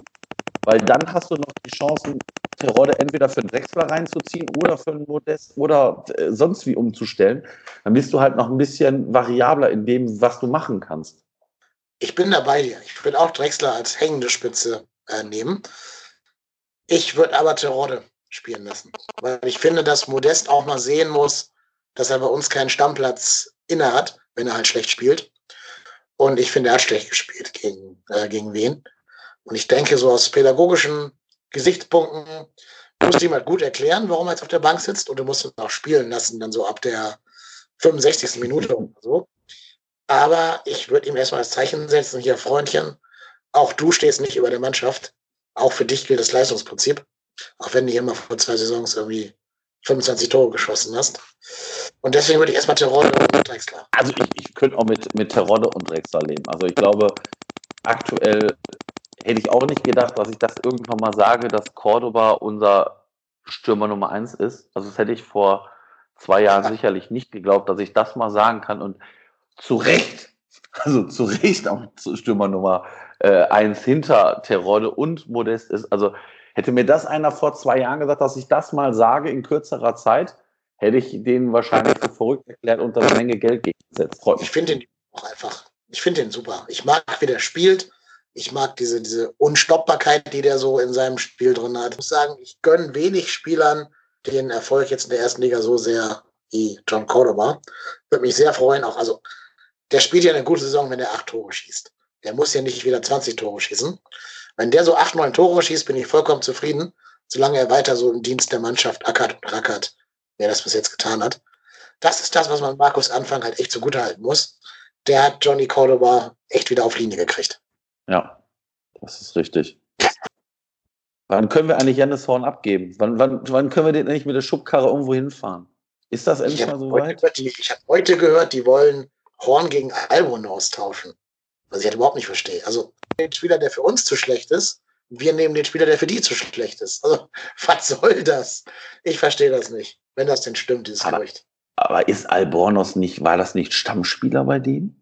weil dann hast du noch die Chancen, Terodde entweder für einen Drexler reinzuziehen oder für einen Modest oder äh, sonst wie umzustellen. Dann bist du halt noch ein bisschen variabler in dem, was du machen kannst. Ich bin da bei dir. Ich würde auch Drexler als hängende Spitze äh, nehmen. Ich würde aber Terodde spielen lassen, weil ich finde, dass Modest auch mal sehen muss, dass er bei uns keinen Stammplatz inne hat, wenn er halt schlecht spielt. Und ich finde, er hat schlecht gespielt gegen, äh, gegen wen. Und ich denke, so aus pädagogischen Gesichtspunkten du ihm halt gut erklären, warum er jetzt auf der Bank sitzt und du musst ihn auch spielen lassen, dann so ab der 65. Minute oder so. Aber ich würde ihm erstmal als Zeichen setzen, hier Freundchen, auch du stehst nicht über der Mannschaft. Auch für dich gilt das Leistungsprinzip. Auch wenn hier mal vor zwei Saisons irgendwie 25 Tore geschossen hast. Und deswegen würde ich erstmal Terodde und Drexler. Also ich, ich könnte auch mit, mit Terodde und Drexler leben. Also ich glaube, aktuell hätte ich auch nicht gedacht, dass ich das irgendwann mal sage, dass Cordoba unser Stürmer Nummer eins ist. Also das hätte ich vor zwei Jahren ja. sicherlich nicht geglaubt, dass ich das mal sagen kann. Und zu Recht, [laughs] also zu Recht auch Stürmer Nummer äh, eins hinter Terodde und Modest ist. Also hätte mir das einer vor zwei Jahren gesagt, dass ich das mal sage in kürzerer Zeit, hätte ich den wahrscheinlich für verrückt erklärt und eine Menge Geld gegengesetzt. Ich finde den auch einfach. Ich finde den super. Ich mag, wie der spielt. Ich mag diese, diese Unstoppbarkeit, die der so in seinem Spiel drin hat. Ich muss sagen, ich gönne wenig Spielern den Erfolg jetzt in der ersten Liga so sehr wie John Cordoba. Würde mich sehr freuen. Auch, also der spielt ja eine gute Saison, wenn er acht Tore schießt. Der muss ja nicht wieder 20 Tore schießen. Wenn der so acht, neun Tore schießt, bin ich vollkommen zufrieden, solange er weiter so im Dienst der Mannschaft ackert und rackert, wer das bis jetzt getan hat. Das ist das, was man Markus Anfang halt echt zugute halten muss. Der hat Johnny Cordoba echt wieder auf Linie gekriegt. Ja, das ist richtig. Wann können wir eigentlich Jannis Horn abgeben? Wann, wann, wann können wir den endlich mit der Schubkarre irgendwo hinfahren? Ist das endlich mal so weit? ich habe heute gehört, die wollen Horn gegen Albon austauschen. Was ich halt überhaupt nicht verstehe. Also den Spieler, der für uns zu schlecht ist, wir nehmen den Spieler, der für die zu schlecht ist. Also, [laughs] was soll das? Ich verstehe das nicht, wenn das denn stimmt, dieses aber, Gerücht. Aber ist Albornoz nicht, war das nicht Stammspieler bei denen?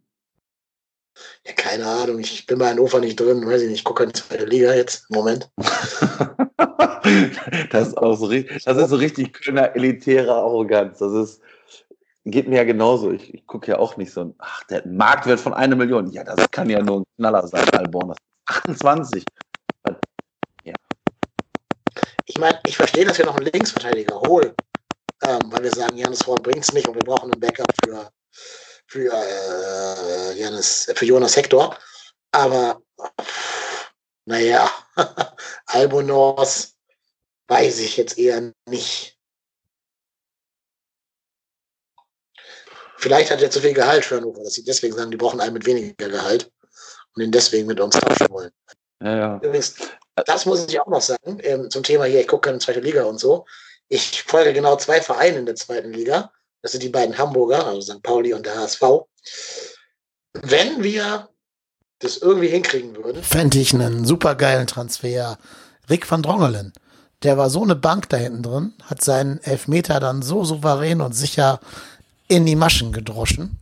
Ja, keine Ahnung. Ich bin bei Hannover nicht drin, weiß ich nicht. Ich gucke in die zweite Liga jetzt im Moment. [laughs] das, ist auch so, das ist so richtig Kölner elitäre Arroganz. Das ist, geht mir ja genauso. Ich, ich gucke ja auch nicht so, ach, der Marktwert von einer Million. Ja, das kann ja nur ein Knaller sein, Alborn. 28. Ja. Ich meine, ich verstehe, dass wir noch einen Linksverteidiger holen, ähm, weil wir sagen, Janis Horn bringt es nicht und wir brauchen einen Backup für, für, äh, Janis, für Jonas Hector. Aber naja, [laughs] Albonos weiß ich jetzt eher nicht. Vielleicht hat er zu viel Gehalt für Hannover, dass sie deswegen sagen, die brauchen einen mit weniger Gehalt und ihn deswegen mit uns tauschen wollen. Ja, ja. Übrigens, das muss ich auch noch sagen, ähm, zum Thema hier, ich gucke in zweite Liga und so. Ich folge genau zwei Vereine in der zweiten Liga. Das sind die beiden Hamburger, also St. Pauli und der HSV. Wenn wir das irgendwie hinkriegen würden. Fände ich einen super geilen Transfer. Rick van Drongelen. Der war so eine Bank da hinten drin, hat seinen Elfmeter dann so souverän und sicher in die Maschen gedroschen.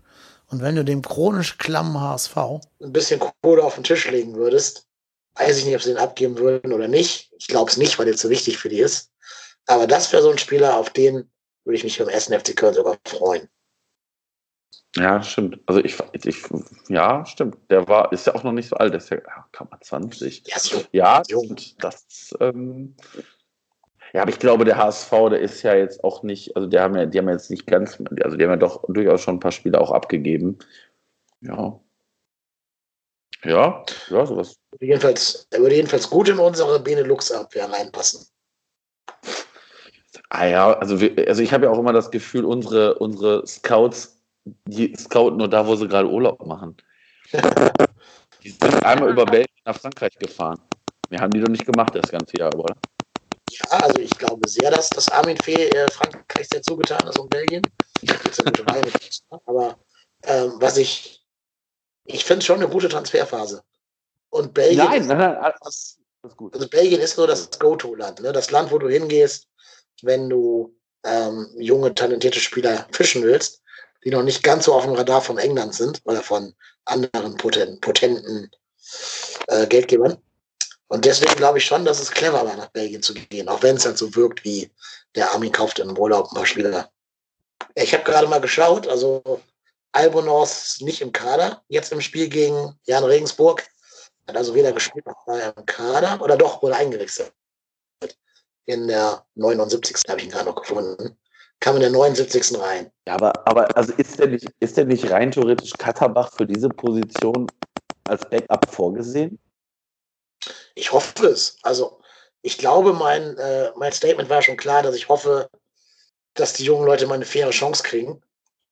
Und wenn du dem chronisch klammen HSV ein bisschen Kohle auf den Tisch legen würdest, weiß ich nicht, ob sie den abgeben würden oder nicht. Ich glaube es nicht, weil der zu wichtig für die ist. Aber das wäre so ein Spieler, auf den würde ich mich beim ersten FC Köln sogar freuen. Ja, stimmt. Also ich, ich, ja, stimmt. Der war, ist ja auch noch nicht so alt, der ist ja, kann man 20. Ja, so. ja das, ähm, ja, aber ich glaube, der HSV, der ist ja jetzt auch nicht, also die haben ja, die haben jetzt nicht ganz, also die haben ja doch durchaus schon ein paar Spiele auch abgegeben. Ja. Ja, ja, sowas. Jedenfalls, er würde jedenfalls gut in unsere Benelux-Abwehr reinpassen. Ah ja, also, wir, also ich habe ja auch immer das Gefühl, unsere, unsere Scouts, die scouten nur da, wo sie gerade Urlaub machen. [laughs] die sind einmal über Belgien nach Frankreich gefahren. Wir haben die doch nicht gemacht das ganze Jahr, oder? Ja, also ich glaube sehr, dass das Armin Fee äh, Frankreich sehr zugetan ist und Belgien. Aber ähm, was ich, ich finde es schon eine gute Transferphase. Und Belgien, Nein, nein, nein, alles, ist, alles gut. also Belgien ist so das Go-To-Land. Ne? Das Land, wo du hingehst, wenn du ähm, junge, talentierte Spieler fischen willst, die noch nicht ganz so auf dem Radar von England sind oder von anderen poten potenten äh, Geldgebern. Und deswegen glaube ich schon, dass es clever war, nach Belgien zu gehen, auch wenn es halt so wirkt, wie der Armin kauft im Urlaub ein paar Spieler. Ich habe gerade mal geschaut, also Albonos nicht im Kader, jetzt im Spiel gegen Jan Regensburg. Hat also weder gespielt noch war er im Kader, oder doch, wurde eingewechselt. In der 79. habe ich ihn gerade noch gefunden. Kam in der 79. rein. Ja, aber, aber also ist der nicht, ist der nicht rein theoretisch Katterbach für diese Position als Backup vorgesehen? Ich hoffe es. Also, ich glaube, mein, äh, mein Statement war schon klar, dass ich hoffe, dass die jungen Leute mal eine faire Chance kriegen.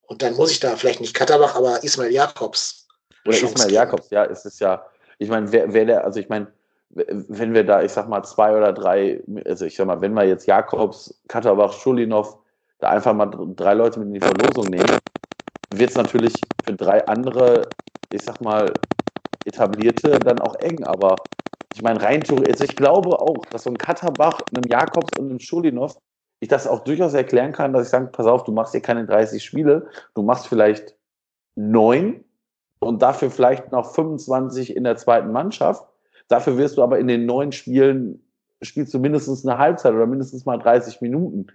Und dann muss ich da vielleicht nicht Katterbach, aber Ismail Jakobs. Oder Chance Ismail geben. Jakobs, ja, es ist ja, ich meine, wer, wer der, also ich meine, wenn wir da, ich sag mal, zwei oder drei, also ich sag mal, wenn wir jetzt Jakobs, Katterbach, Schulinov, da einfach mal drei Leute mit in die Verlosung nehmen, wird es natürlich für drei andere, ich sag mal, etablierte dann auch eng, aber ich meine, rein also ich glaube auch, dass so ein Katterbach, einem Jakobs und einem Schulinov, ich das auch durchaus erklären kann, dass ich sage, pass auf, du machst hier keine 30 Spiele, du machst vielleicht neun und dafür vielleicht noch 25 in der zweiten Mannschaft. Dafür wirst du aber in den neun Spielen, spielst du mindestens eine Halbzeit oder mindestens mal 30 Minuten.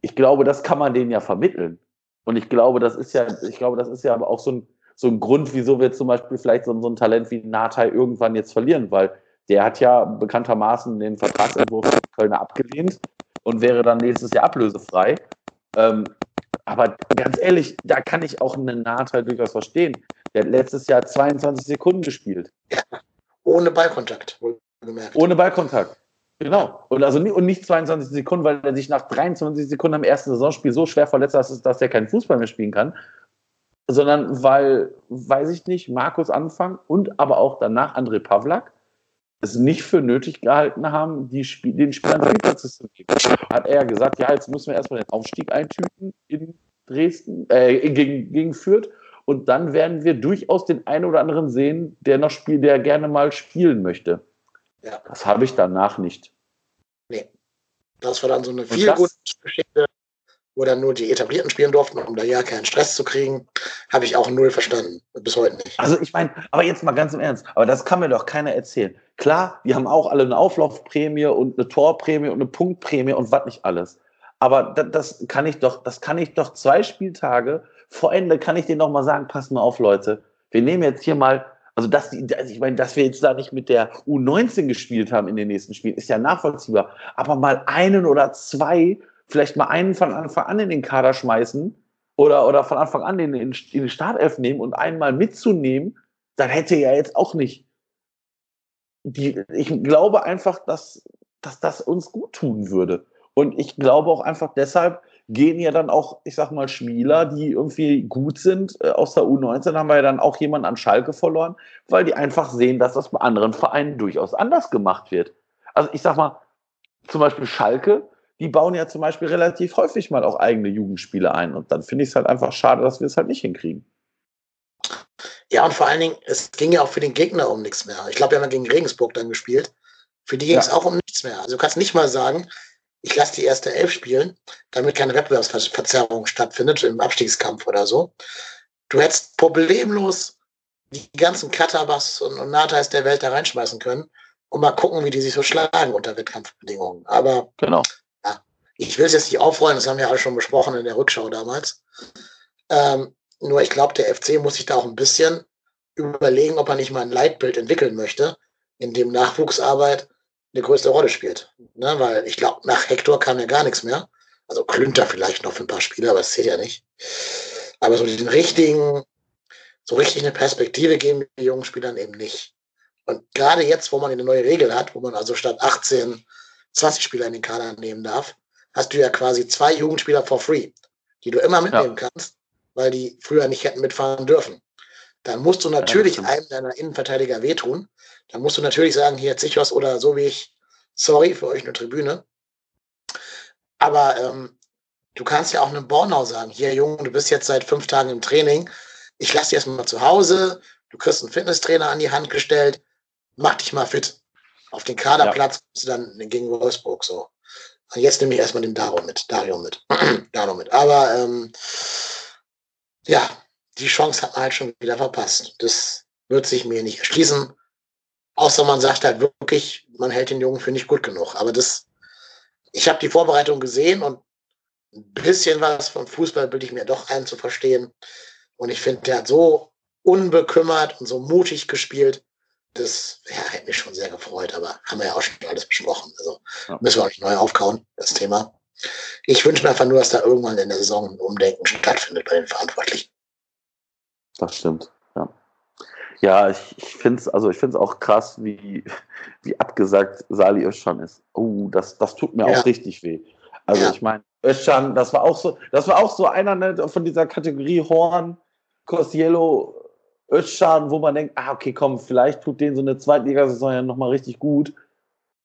Ich glaube, das kann man denen ja vermitteln. Und ich glaube, das ist ja, ich glaube, das ist ja aber auch so ein, so ein Grund, wieso wir zum Beispiel vielleicht so, so ein Talent wie Natai irgendwann jetzt verlieren, weil der hat ja bekanntermaßen den Vertragsentwurf der Kölner abgelehnt und wäre dann nächstes Jahr ablösefrei. Ähm, aber ganz ehrlich, da kann ich auch einen Nachteil durchaus verstehen. Der hat letztes Jahr 22 Sekunden gespielt. Ohne Ballkontakt, wohlgemerkt. Ohne Ballkontakt. Genau. Und, also, und nicht 22 Sekunden, weil er sich nach 23 Sekunden am ersten Saisonspiel so schwer verletzt hat, dass, dass er keinen Fußball mehr spielen kann. Sondern weil, weiß ich nicht, Markus Anfang und aber auch danach André Pavlak es nicht für nötig gehalten haben, die Spiel, den Spielern Spielplatz zu geben. Hat er gesagt, ja, jetzt müssen wir erstmal den Aufstieg eintüten in Dresden, äh, gegen, gegen Fürth. Und dann werden wir durchaus den einen oder anderen sehen, der noch spielt, der gerne mal spielen möchte. Ja. Das habe ich danach nicht. Das war dann so eine viel gute Geschichte, wo dann nur die Etablierten spielen durften, um da ja keinen Stress zu kriegen. Habe ich auch null verstanden. Bis heute nicht. Also ich meine, aber jetzt mal ganz im Ernst, aber das kann mir doch keiner erzählen. Klar, die haben auch alle eine Auflaufprämie und eine Torprämie und eine Punktprämie und was nicht alles. Aber das, das kann ich doch, das kann ich doch zwei Spieltage vor Ende kann ich denen noch mal sagen, pass mal auf, Leute. Wir nehmen jetzt hier mal, also dass also ich meine, dass wir jetzt da nicht mit der U19 gespielt haben in den nächsten Spielen, ist ja nachvollziehbar. Aber mal einen oder zwei, vielleicht mal einen von Anfang an in den Kader schmeißen oder, oder von Anfang an in, in, in die Startelf nehmen und einmal mitzunehmen, dann hätte ja jetzt auch nicht. Die, ich glaube einfach, dass, dass das uns gut tun würde. Und ich glaube auch einfach deshalb gehen ja dann auch, ich sag mal, Spieler, die irgendwie gut sind. Äh, Aus der U19 haben wir ja dann auch jemanden an Schalke verloren, weil die einfach sehen, dass das bei anderen Vereinen durchaus anders gemacht wird. Also ich sag mal, zum Beispiel Schalke, die bauen ja zum Beispiel relativ häufig mal auch eigene Jugendspiele ein. Und dann finde ich es halt einfach schade, dass wir es halt nicht hinkriegen. Ja, und vor allen Dingen, es ging ja auch für den Gegner um nichts mehr. Ich glaube, wir haben ja gegen Regensburg dann gespielt. Für die ging es Ja. auch um nichts mehr. Also du kannst nicht mal sagen, ich lasse die erste Elf spielen, damit keine Wettbewerbsverzerrung stattfindet im Abstiegskampf oder so. Du hättest problemlos die ganzen Katterbachs und, und Natais der Welt da reinschmeißen können und mal gucken, wie die sich so schlagen unter Wettkampfbedingungen. Aber Genau. Ich will es jetzt nicht aufrollen, das haben wir alle schon besprochen in der Rückschau damals. Ähm, nur ich glaube, der FC muss sich da auch ein bisschen überlegen, ob er nicht mal ein Leitbild entwickeln möchte, in dem Nachwuchsarbeit eine größte Rolle spielt. Ne? Weil ich glaube, nach Hector kam ja gar nichts mehr. Also Klünter vielleicht noch für ein paar Spiele, aber das zählt ja nicht. Aber so den richtigen, so richtig eine Perspektive geben die jungen Spielern eben nicht. Und gerade jetzt, wo man eine neue Regel hat, wo man also statt 18 20 Spieler in den Kader nehmen darf, hast du ja quasi zwei Jugendspieler for free, die du immer mitnehmen kannst, weil die früher nicht hätten mitfahren dürfen. Dann musst du natürlich stimmt. einem deiner Innenverteidiger wehtun. Dann musst du natürlich sagen, hier Zichos oder so wie ich, sorry für euch eine Tribüne. Aber ähm, du kannst ja auch einem Bornau sagen, hier Junge, du bist jetzt seit fünf Tagen im Training, ich lasse dich erstmal zu Hause, du kriegst einen Fitnesstrainer an die Hand gestellt, mach dich mal fit. Auf den Kaderplatz kommst du dann gegen Wolfsburg so. Jetzt nehme ich erstmal den Dario mit. Dario mit. [clears throat] Dario mit. Aber ähm, ja, die Chance hat man halt schon wieder verpasst. Das wird sich mir nicht erschließen. Außer man sagt halt wirklich, man hält den Jungen für nicht gut genug. Aber das, ich habe die Vorbereitung gesehen und ein bisschen was vom Fußball bilde ich mir doch ein zu verstehen. Und ich finde, der hat so unbekümmert und so mutig gespielt. Das [laughs] ja, hätte mich schon sehr gefreut, aber haben wir ja auch schon alles besprochen. Also ja. müssen wir auch nicht neu aufkauen, das Thema. Ich wünsche mir einfach nur, dass da irgendwann in der Saison ein Umdenken stattfindet bei den Verantwortlichen. Das stimmt, ja. Ja, ich, ich finde es also auch krass, wie, wie abgesagt Sali Özcan ist. Oh, das, das tut mir ja. auch richtig weh. Also ja. ich meine, Özcan, das war auch so, das war auch so einer ne, von dieser Kategorie Horn, Kosciello, Özcan, wo man denkt, ah, okay, komm, vielleicht tut denen so eine Zweitligasaison ja nochmal richtig gut.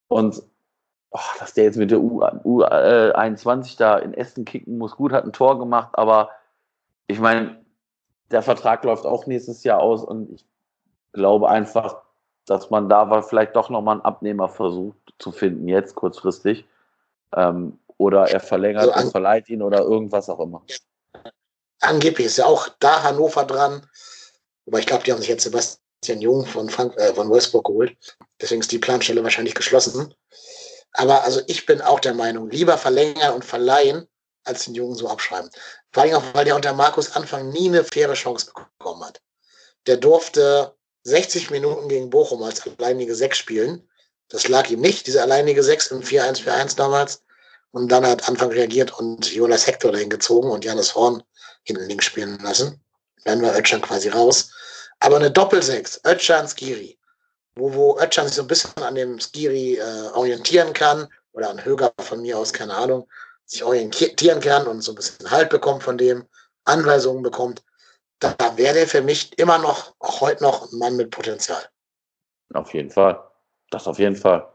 Und oh, dass der jetzt mit der U21 äh, da in Essen kicken muss, gut, hat ein Tor gemacht, aber ich meine, der Vertrag läuft auch nächstes Jahr aus und ich glaube einfach, dass man da vielleicht doch nochmal einen Abnehmer versucht zu finden, jetzt kurzfristig. Ähm, oder er verlängert also und verleiht ihn oder irgendwas auch immer. Angeblich ist ja auch da Hannover dran. Aber ich glaube, die haben sich jetzt Sebastian Jung von, Frank äh, von Wolfsburg geholt. Deswegen ist die Planstelle wahrscheinlich geschlossen. Aber also ich bin auch der Meinung, lieber verlängern und verleihen, als den Jungen so abschreiben. Vor allem auch, weil der unter Markus Anfang nie eine faire Chance bekommen hat. Der durfte 60 Minuten gegen Bochum als alleinige Sechs spielen. Das lag ihm nicht, diese alleinige Sechs im 4-1-4-1 damals. Und dann hat Anfang reagiert und Jonas Hector dahin gezogen und Janis Horn hinten links spielen lassen. Dann war Ötchan quasi raus. Aber eine Doppelsechs, Ötchan, Skiri, wo, wo Ötchan sich so ein bisschen an dem Skiri äh, orientieren kann oder an Höger von mir aus, keine Ahnung, sich orientieren kann und so ein bisschen Halt bekommt von dem, Anweisungen bekommt, da wäre der für mich immer noch, auch heute noch, ein Mann mit Potenzial. Auf jeden Fall. Das auf jeden Fall.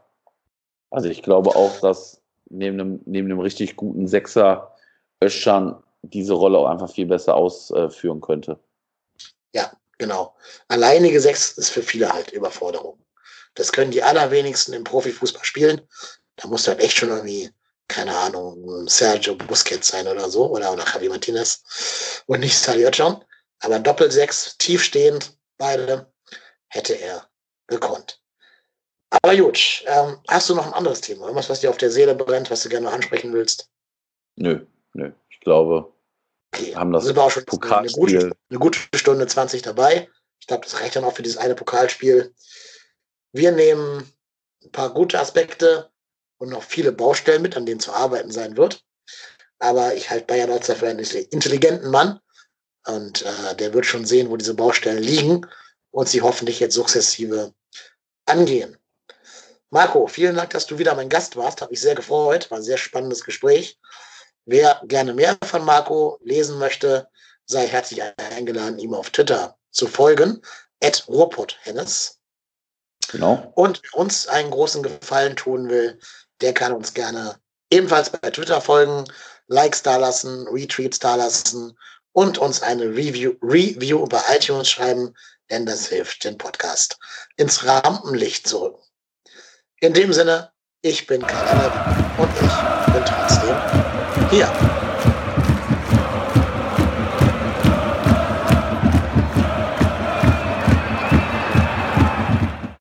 Also ich glaube auch, dass neben einem, neben richtig guten Sechser Öschan diese Rolle auch einfach viel besser ausführen könnte. Ja, genau. Alleinige Sechs ist für viele halt Überforderung. Das können die allerwenigsten im Profifußball spielen. Da muss halt echt schon irgendwie keine Ahnung, Sergio Busquets sein oder so, oder, oder Javi Martinez und nicht Sally Oetschon. Aber Doppelsechs, tiefstehend, beide, hätte er gekonnt. Aber gut, ähm, hast du noch ein anderes Thema? Irgendwas, was dir auf der Seele brennt, was du gerne ansprechen willst? Nö, nö. Ich glaube, haben das sind wir auch schon eine gute, eine gute Stunde 20 dabei. Ich glaube, das reicht dann auch für dieses eine Pokalspiel. Wir nehmen ein paar gute Aspekte, und noch viele Baustellen mit, an denen zu arbeiten sein wird. Aber ich halte Bayern Holzer für einen intelligenten Mann und äh, der wird schon sehen, wo diese Baustellen liegen und sie hoffentlich jetzt sukzessive angehen. Marco, vielen Dank, dass du wieder mein Gast warst. Hat mich sehr gefreut. War ein sehr spannendes Gespräch. Wer gerne mehr von Marco lesen möchte, sei herzlich eingeladen, ihm auf Twitter zu folgen. At Ruhrpott-Hennes. Genau. Und uns einen großen Gefallen tun will, der kann uns gerne ebenfalls bei Twitter folgen, Likes dalassen, Retweets dalassen und uns eine Review, Review über iTunes schreiben, denn das hilft, den Podcast ins Rampenlicht zu rücken. In dem Sinne, ich bin Karl und ich bin trotzdem hier.